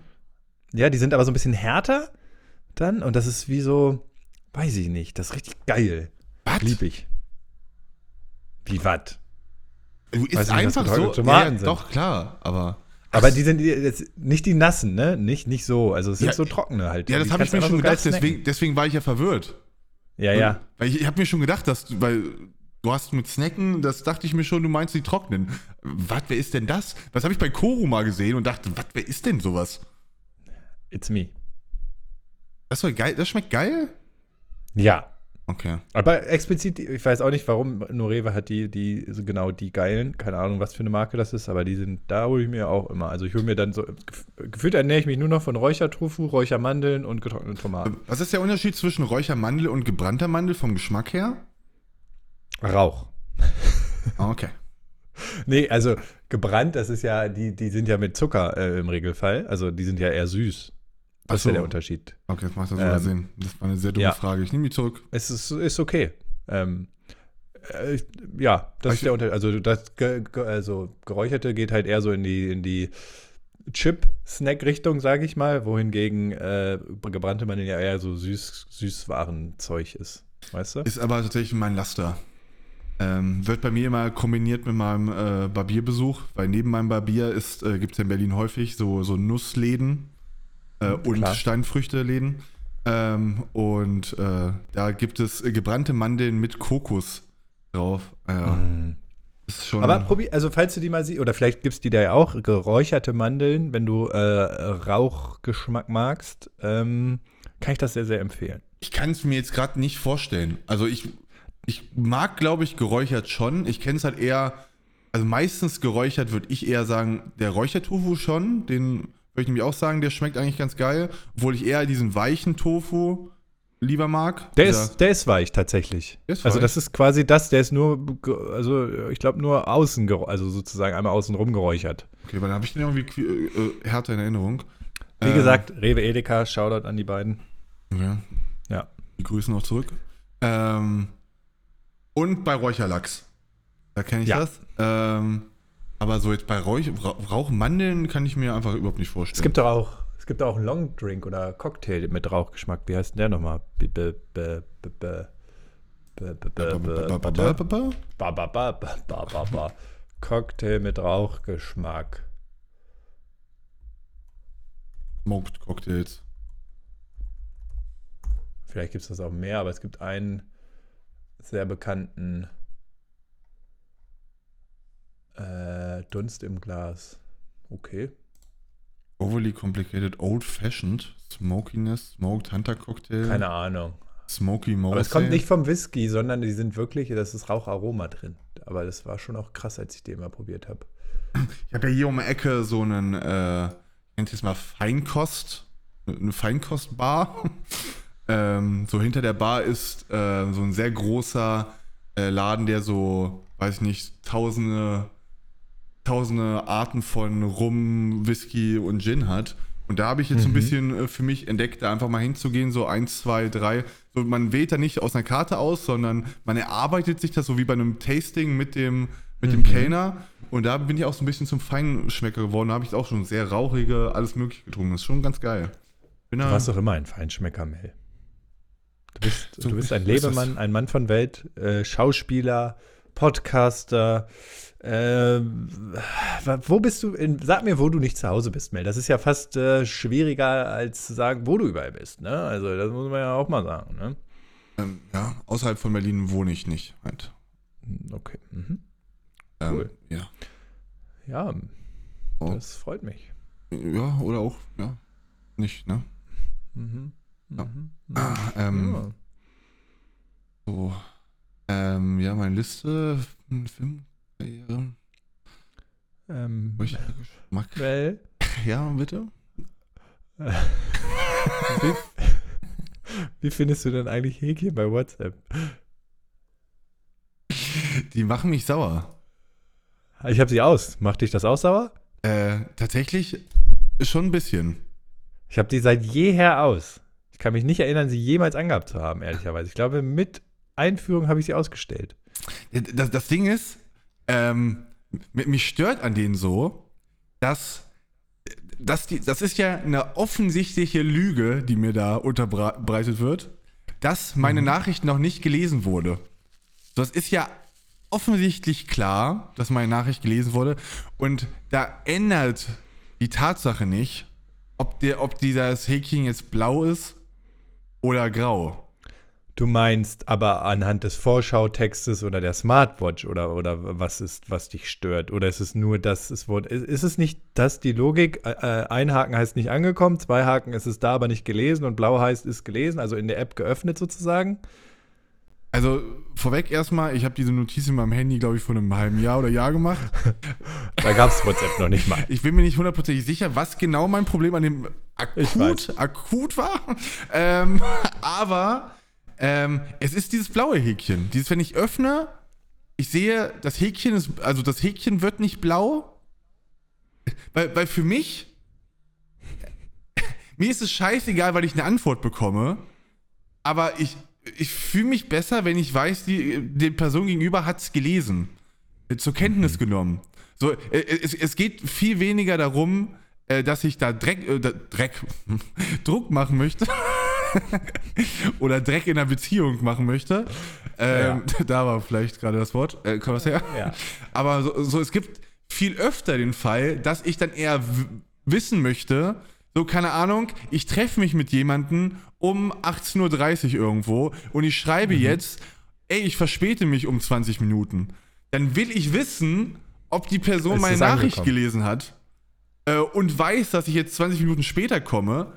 Ja, die sind aber so ein bisschen härter dann und das ist wie so, weiß ich nicht, das ist richtig geil. Was? Lieb ich. Wie was? Du isst einfach so. Tomaten ja, sind. Doch, klar, aber. Aber Ach, die sind jetzt nicht die nassen, ne? Nicht, nicht so. Also es sind Ja, so trockene halt. Ja, das habe ich mir schon so gedacht, deswegen, deswegen war ich ja verwirrt. Ja, ja. Weil ich, ich habe mir schon gedacht, dass du, weil du hast mit Snacken, das dachte ich mir schon, du meinst die trocknen. Was, wer ist denn das? Das habe ich bei Koru mal gesehen und dachte, was, wer ist denn sowas? It's me. Das war geil, das schmeckt geil? Ja. Okay. Aber explizit, ich weiß auch nicht, warum nur Rewe hat die, die, so genau die geilen, keine Ahnung, was für eine Marke das ist, aber die sind, da hole ich mir auch immer. Also ich hole mir dann so, gef- gefühlt ernähre ich mich nur noch von Räuchertofu, Räuchermandeln und getrockneten Tomaten. Was ist der Unterschied zwischen Räuchermandel und gebrannter Mandel vom Geschmack her? Rauch. Ah, okay. Nee, also gebrannt, das ist ja, die, die sind ja mit Zucker äh, im Regelfall. Also die sind ja eher süß. Das ist ja so. der Unterschied. Okay, das macht das sogar Ähm, Sinn. Das war eine sehr dumme ja. Frage. Ich nehme die zurück. Es ist, ist okay. Ähm, äh, ja, das Aber ist ich- der Unterschied. Also das ge, ge, also Geräucherte geht halt eher so in die, in die Chip-Snack-Richtung, sage ich mal, wohingegen äh, gebrannte Mandeln ja eher so süß, Süßwarenzeug ist. Weißt du? Ist aber tatsächlich mein Laster. Ähm, wird bei mir immer kombiniert mit meinem äh, Barbierbesuch, weil neben meinem Barbier ist, äh, gibt es in Berlin häufig so, so Nussläden äh, und klar. Steinfrüchteläden. Ähm, und äh, da gibt es äh, gebrannte Mandeln mit Kokos drauf. Ja, Mm. ist schon. Aber probier, also falls du die mal siehst, oder vielleicht gibt es die da ja auch, geräucherte Mandeln, wenn du äh, Rauchgeschmack magst, ähm, kann ich das sehr, sehr empfehlen. Ich kann es mir jetzt gerade nicht vorstellen. Also ich, ich mag, glaube ich, geräuchert schon. Ich kenne es halt eher, also meistens geräuchert würde ich eher sagen, der Räuchertofu schon, den würde ich nämlich auch sagen, der schmeckt eigentlich ganz geil. Obwohl ich eher diesen weichen Tofu lieber mag. Der Dieser- ist, der ist weich tatsächlich. Der ist also weich? das ist quasi das, der ist nur, also ich glaube nur außen, also sozusagen einmal außen rum geräuchert. Okay, weil dann habe ich den irgendwie qui- äh, härter in Erinnerung. Wie Äh, gesagt, Rewe Edeka, Shoutout an die beiden. Ja. Ja. Die grüßen auch zurück. Ähm, und bei Räucherlachs. Da kenne ich ja. das. Ähm, aber so jetzt bei Rauch, Rauchmandeln kann ich mir einfach überhaupt nicht vorstellen. Es gibt doch auch, es gibt auch einen Longdrink oder Cocktail mit Rauchgeschmack. Wie heißt denn der nochmal? Cocktail mit Rauchgeschmack. Smoked Cocktails. Vielleicht gibt es das auch mehr, aber es gibt einen sehr bekannten äh, Dunst im Glas. Okay. Overly complicated old fashioned smokiness smoked hunter cocktail. Keine Ahnung. Smoky Mose. Aber es kommt nicht vom Whisky, sondern die sind wirklich, das ist Raucharoma drin. Aber das war schon auch krass, als ich den mal probiert habe. Ich habe ja hier um die Ecke so einen, äh, ich nenne es jetzt mal Feinkost, eine Feinkostbar. Ähm, so hinter der Bar ist äh, so ein sehr großer äh, Laden, der so, weiß ich nicht, tausende, tausende Arten von Rum, Whisky und Gin hat. Und da habe ich jetzt so ein Mhm. bisschen äh, für mich entdeckt, da einfach mal hinzugehen, so eins, zwei, drei. So, man wählt da nicht aus einer Karte aus, sondern man erarbeitet sich das so wie bei einem Tasting mit dem, mit dem Mhm. Kellner. Und da bin ich auch so ein bisschen zum Feinschmecker geworden. Da habe ich auch schon sehr rauchige, alles mögliche getrunken. Das ist schon ganz geil. Bin Du warst doch immer ein Feinschmecker, Mel. Du bist, So, du bist ein. Lebemann, ein Mann von Welt, äh, Schauspieler, Podcaster. Äh, wo bist du? In, sag mir, wo du nicht zu Hause bist, Mel. Das ist ja fast äh, schwieriger, als zu sagen, wo du überall bist. Ne? Also, das muss man ja auch mal sagen. Ne? ähm, ja, außerhalb von Berlin wohne ich nicht. Halt. Okay. Mhm. Ähm, Cool. Ja. Ja, Oh. das freut mich. ja, oder auch, ja, nicht, ne? Mhm. Ja. Mhm. Ah, ähm, Ja. So. Ähm, ja, meine Liste, hm, Filmkarriere, Ähm, ich Geschmack. Mel, Ja, bitte? wie, wie findest du denn eigentlich Häkchen bei WhatsApp? Die machen mich sauer. Ich habe sie aus. Macht dich das auch sauer? Äh, tatsächlich schon ein bisschen. Ich habe die seit jeher aus. Kann mich nicht erinnern, sie jemals angehabt zu haben, ehrlicherweise. Ich glaube, mit Einführung habe ich sie ausgestellt. Das, das Ding ist, ähm, mi- mich stört an denen so, dass, die, das ist ja eine offensichtliche Lüge, die mir da unterbreitet wird, dass meine Nachricht noch nicht gelesen wurde. Es ist ja offensichtlich klar, dass meine Nachricht gelesen wurde und da ändert die Tatsache nicht, ob, der, ob dieses Häkchen jetzt blau ist oder grau. Du meinst aber anhand des Vorschautextes oder der Smartwatch oder, oder was ist, was dich stört? Oder ist es nur, dass es. Ist, ist es nicht das die Logik? Äh, äh, ein Haken heißt nicht angekommen, zwei Haken ist es da, aber nicht gelesen und blau heißt ist gelesen, also in der App geöffnet sozusagen? Also vorweg erstmal, ich habe diese Notiz in meinem Handy, glaube ich, vor einem halben Jahr oder Jahr gemacht. Da gab es WhatsApp noch nicht mal. Ich bin mir nicht hundertprozentig sicher, was genau mein Problem an dem akut, akut war. Ähm, aber ähm, es ist dieses blaue Häkchen. Dieses, wenn ich öffne, ich sehe, das Häkchen ist, also das Häkchen wird nicht blau. Weil, weil für mich, mir ist es scheißegal, weil ich eine Antwort bekomme. Aber ich, ich fühle mich besser, wenn ich weiß, die, die Person gegenüber hat es gelesen. Zur Kenntnis genommen. So, äh, es, es geht viel weniger darum, äh, dass ich da Dreck, äh, Dreck, Druck machen möchte. Oder Dreck in einer Beziehung machen möchte. Ähm, Da war vielleicht gerade das Wort. Äh, komm was her? Ja. Aber so, so, es gibt viel öfter den Fall, dass ich dann eher wissen möchte, so, keine Ahnung, ich treffe mich mit jemandem um 18.30 Uhr irgendwo und ich schreibe Mhm. jetzt, ey, ich verspäte mich um 20 Minuten. Dann will ich wissen, ob die Person Es meine ist Nachricht angekommen. gelesen hat äh, und weiß, dass ich jetzt 20 Minuten später komme.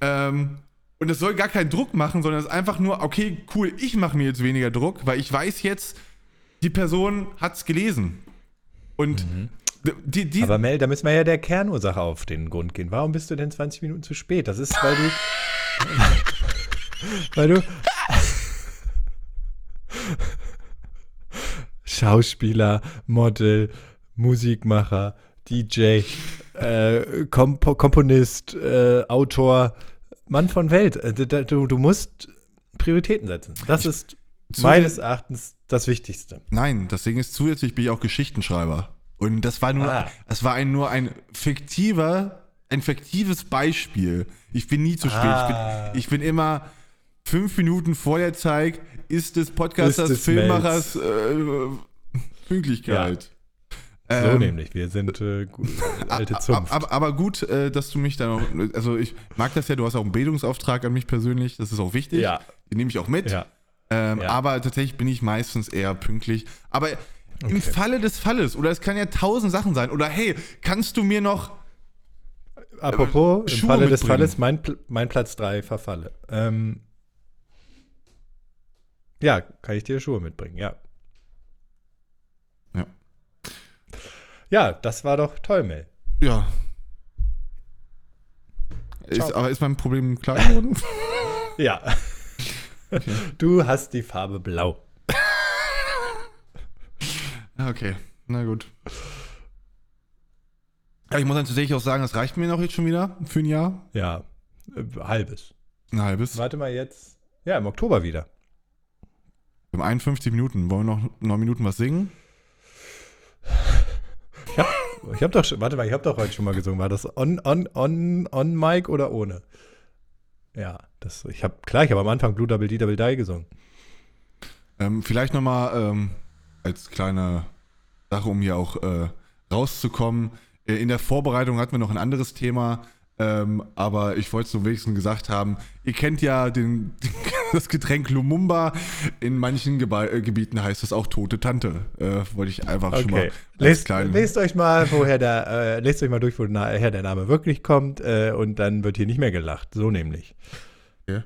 Ähm, und es soll gar keinen Druck machen, sondern es ist einfach nur, okay, cool, ich mache mir jetzt weniger Druck, weil ich weiß jetzt, die Person hat es gelesen. Und die, die. Aber Mel, da müssen wir ja der Kernursache auf den Grund gehen. Warum bist du denn 20 Minuten zu spät? Das ist, weil du. Weil du. Schauspieler, Model, Musikmacher, DJ, äh, Kompo Komponist, äh, Autor, Mann von Welt. Äh, Du, du musst Prioritäten setzen. Das ist meines Erachtens das Wichtigste. Nein, das Ding ist zusätzlich bin ich auch Geschichtenschreiber. Und das war nur, Ah. das war ein, nur ein fiktiver, ein fiktives Beispiel. Ich bin nie zu spät. Ah. Ich, bin, ich bin immer fünf Minuten vor der Zeit, ist des Podcasters, Ist des Filmemachers äh, Pünktlichkeit. So Ähm, nämlich. Wir sind äh, gut, alte Zunft. Aber, aber gut, äh, dass du mich da noch. Also, ich mag das ja, du hast auch einen Bildungsauftrag an mich persönlich, das ist auch wichtig. Ja. Den nehme ich auch mit. ja. Ähm, Ja. Aber tatsächlich bin ich meistens eher pünktlich. Aber im Okay. Falle des Falles, oder es kann ja tausend Sachen sein, oder hey, kannst du mir noch. Apropos, im Schuhe Falle des mitbringen. Falles, mein, mein Platz 3 verfalle. Ähm, ja, kann ich dir Schuhe mitbringen, ja. Ja. Ja, das war doch toll, Mel. Ja. Ist, aber ist mein Problem klar geworden? Ja. Du hast die Farbe blau. Ja, okay. Na gut. Ja, ich muss dann tatsächlich auch sagen, das reicht mir noch jetzt schon wieder für ein Jahr. Ja, äh, halbes. Ein halbes. Warte mal jetzt. Ja, im Oktober wieder. Wir haben 51 Minuten. Wollen wir noch neun Minuten was singen? Ich habe doch, schon- warte mal, ich habe doch heute schon mal gesungen. War das on, on, on, on Mic oder ohne? Ja, das, ich habe, klar, ich habe am Anfang Blue Double D Double Die gesungen. Ähm, vielleicht nochmal ähm, als kleine Sache, um hier auch äh, rauszukommen. Äh, in der Vorbereitung hatten wir noch ein anderes Thema, ähm, aber ich wollte es nur wenigstens gesagt haben. Ihr kennt ja den, das Getränk Lumumba. In manchen Geba äh, Gebieten heißt es auch tote Tante. Äh, wollte ich einfach schon mal Okay. Lest, lest euch mal, woher der, äh, lest euch mal durch, woher der Name wirklich kommt, äh, und dann wird hier nicht mehr gelacht. So nämlich. Äh,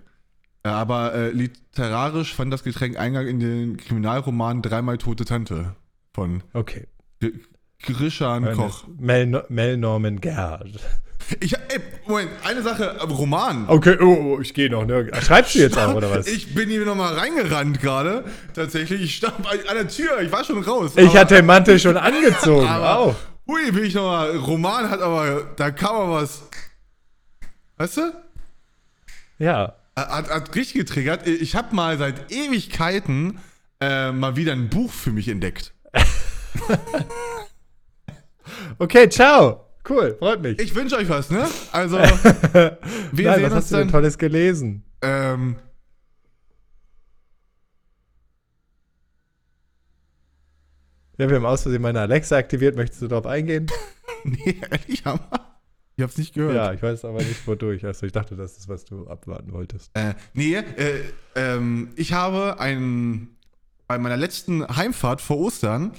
Aber literarisch fand das Getränk Eingang in den Kriminalroman Dreimal tote Tante von Okay. Grishan Koch. Mel, Mel Norman Gerhard. Ich, ey, Moment, eine Sache, äh, Roman. Okay, oh, oh, ich gehe noch. Ne? Schreibst du jetzt auch, oder was? Ich bin hier nochmal reingerannt gerade. Tatsächlich, ich stand an der Tür, ich war schon raus. Ich aber- hatte den Mantel schon angezogen. aber, auch. Ui, bin ich nochmal. Roman hat aber, da kam aber was. Weißt du? Ja. Hat, hat richtig getriggert. Ich habe mal seit Ewigkeiten äh, mal wieder ein Buch für mich entdeckt. Okay, ciao. Cool, freut mich. Ich wünsche euch was, ne? Also, wir Nein, sehen was uns hast du denn dann. Tolles gelesen? Ähm, Ja, wir haben aus Versehen meine Alexa aktiviert. Möchtest du darauf eingehen? nee, ehrlich, Hammer. Ich hab's nicht gehört. Ja, ich weiß aber nicht, wodurch. Also ich dachte, das ist, was du abwarten wolltest. Äh, nee, äh, ähm, ich habe ein, bei meiner letzten Heimfahrt vor Ostern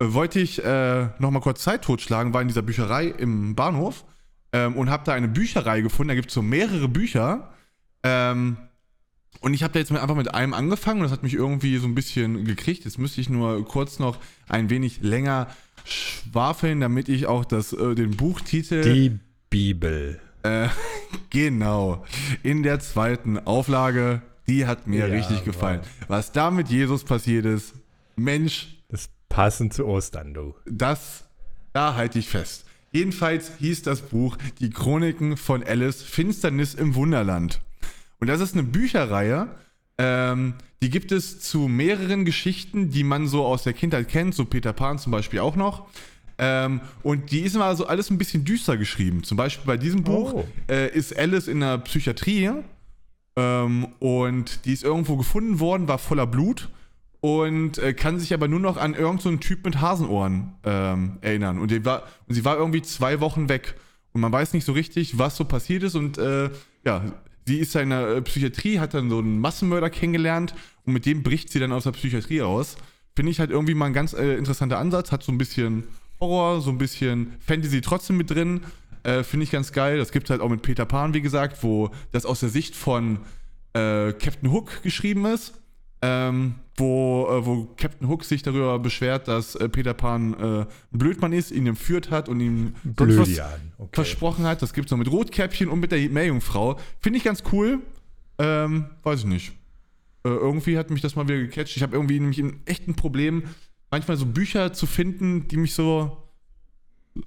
äh, wollte ich äh, nochmal kurz Zeit totschlagen, war in dieser Bücherei im Bahnhof ähm, und habe da eine Bücherei gefunden. Da gibt es so mehrere Bücher. Ähm, und ich habe da jetzt einfach mit einem angefangen und das hat mich irgendwie so ein bisschen gekriegt. Jetzt müsste ich nur kurz noch ein wenig länger schwafeln, damit ich auch das, äh, den Buchtitel. Die Bibel. Äh, genau. In der zweiten Auflage, die hat mir Ja, richtig wow. gefallen. Was da mit Jesus passiert ist, Mensch, Das passend zu Ostern, du. das, da halte ich fest. Jedenfalls hieß das Buch Die Chroniken von Alice, Finsternis im Wunderland. Und das ist eine Bücherreihe, ähm, die gibt es zu mehreren Geschichten, die man so aus der Kindheit kennt, so Peter Pan zum Beispiel auch noch. Ähm, und die ist immer so alles ein bisschen düster geschrieben. Zum Beispiel bei diesem Buch Oh. äh, ist Alice in der Psychiatrie ähm, und die ist irgendwo gefunden worden, war voller Blut und äh, kann sich aber nur noch an irgendeinen so Typ mit Hasenohren ähm, erinnern. Und, war, und sie war irgendwie zwei Wochen weg. Und man weiß nicht so richtig, was so passiert ist. Und äh, ja, sie ist in der äh, Psychiatrie, hat dann so einen Massenmörder kennengelernt und mit dem bricht sie dann aus der Psychiatrie aus. Finde ich halt irgendwie mal ein ganz äh, interessanter Ansatz. Hat so ein bisschen Horror, so ein bisschen Fantasy trotzdem mit drin. Äh, Finde ich ganz geil. Das gibt halt auch mit Peter Pan, wie gesagt, wo das aus der Sicht von äh, Captain Hook geschrieben ist. Ähm, wo, äh, wo Captain Hook sich darüber beschwert, dass äh, Peter Pan äh, ein Blödmann ist, ihn entführt hat und ihm sonst. Okay. versprochen hat. Das gibt es noch mit Rotkäppchen und mit der Meerjungfrau. Finde ich ganz cool. Ähm, weiß ich nicht. Äh, irgendwie hat mich das mal wieder gecatcht. Ich habe irgendwie nämlich ein echt ein Problem, manchmal so Bücher zu finden, die mich so,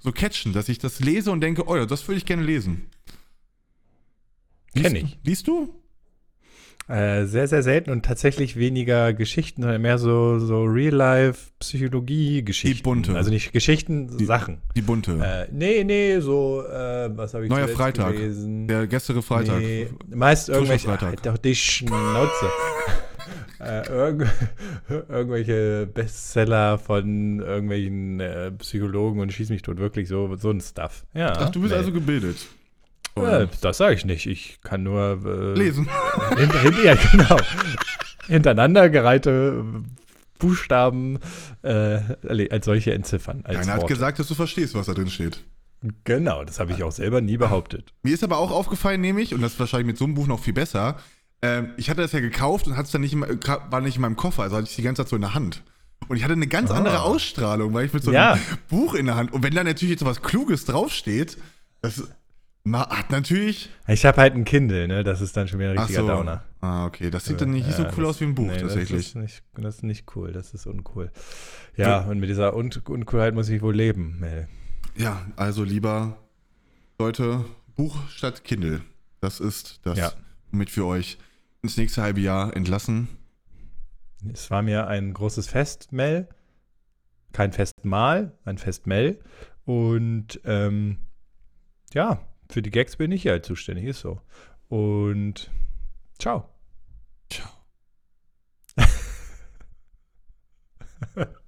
so catchen, dass ich das lese und denke, oh ja, das würde ich gerne lesen. Kenn Liest- ich. Liest du? Äh, sehr, sehr selten und tatsächlich weniger Geschichten, sondern mehr so, so Real-Life-Psychologie-Geschichten. Die bunte. Also nicht Geschichten, Die- Sachen. Die bunte. Äh, nee, nee, so, äh, was habe ich Neuer Freitag. gelesen? Der gestrige Freitag. Nee, meist irgendwelche, Freitag. halt doch die Schnauze. äh, irgend, irgendwelche Bestseller von irgendwelchen äh, Psychologen und schieß mich tot, wirklich so, so ein Stuff. Ja, Ach, du bist nee. also gebildet. Äh, das sage ich nicht. Ich kann nur äh, Lesen. Hinter, hinter, ja, genau. Hintereinander gereihte Buchstaben äh, als solche entziffern. Als Keiner hat gesagt, dass du verstehst, was da drin steht. Genau, das habe ich auch selber nie behauptet. Mir ist aber auch aufgefallen, nämlich, und das ist wahrscheinlich mit so einem Buch noch viel besser, ähm, ich hatte das ja gekauft und hatte es dann nicht in, war nicht in meinem Koffer, also hatte ich die ganze Zeit so in der Hand. Und ich hatte eine ganz Ah. andere Ausstrahlung, weil ich mit so einem Ja. Buch in der Hand, und wenn da natürlich jetzt was Kluges draufsteht, das hat natürlich. Ich habe halt ein Kindle, ne? Das ist dann schon wieder ein richtiger so. Downer. Ah, okay. Das sieht dann nicht so Ja, cool das- aus wie ein Buch, nee, tatsächlich. Das ist, nicht, das ist nicht cool, das ist uncool. Ja, und mit dieser Un Uncoolheit muss ich wohl leben, Mel. Ja, also lieber Leute, Buch statt Kindle. Das ist das, Ja. womit wir euch ins nächste halbe Jahr entlassen? Es war mir ein großes Fest, Mel. Kein Festmahl, ein Festmell. Und ähm, ja, für die Gags bin ich ja halt zuständig, ist so. Und ciao. Ciao.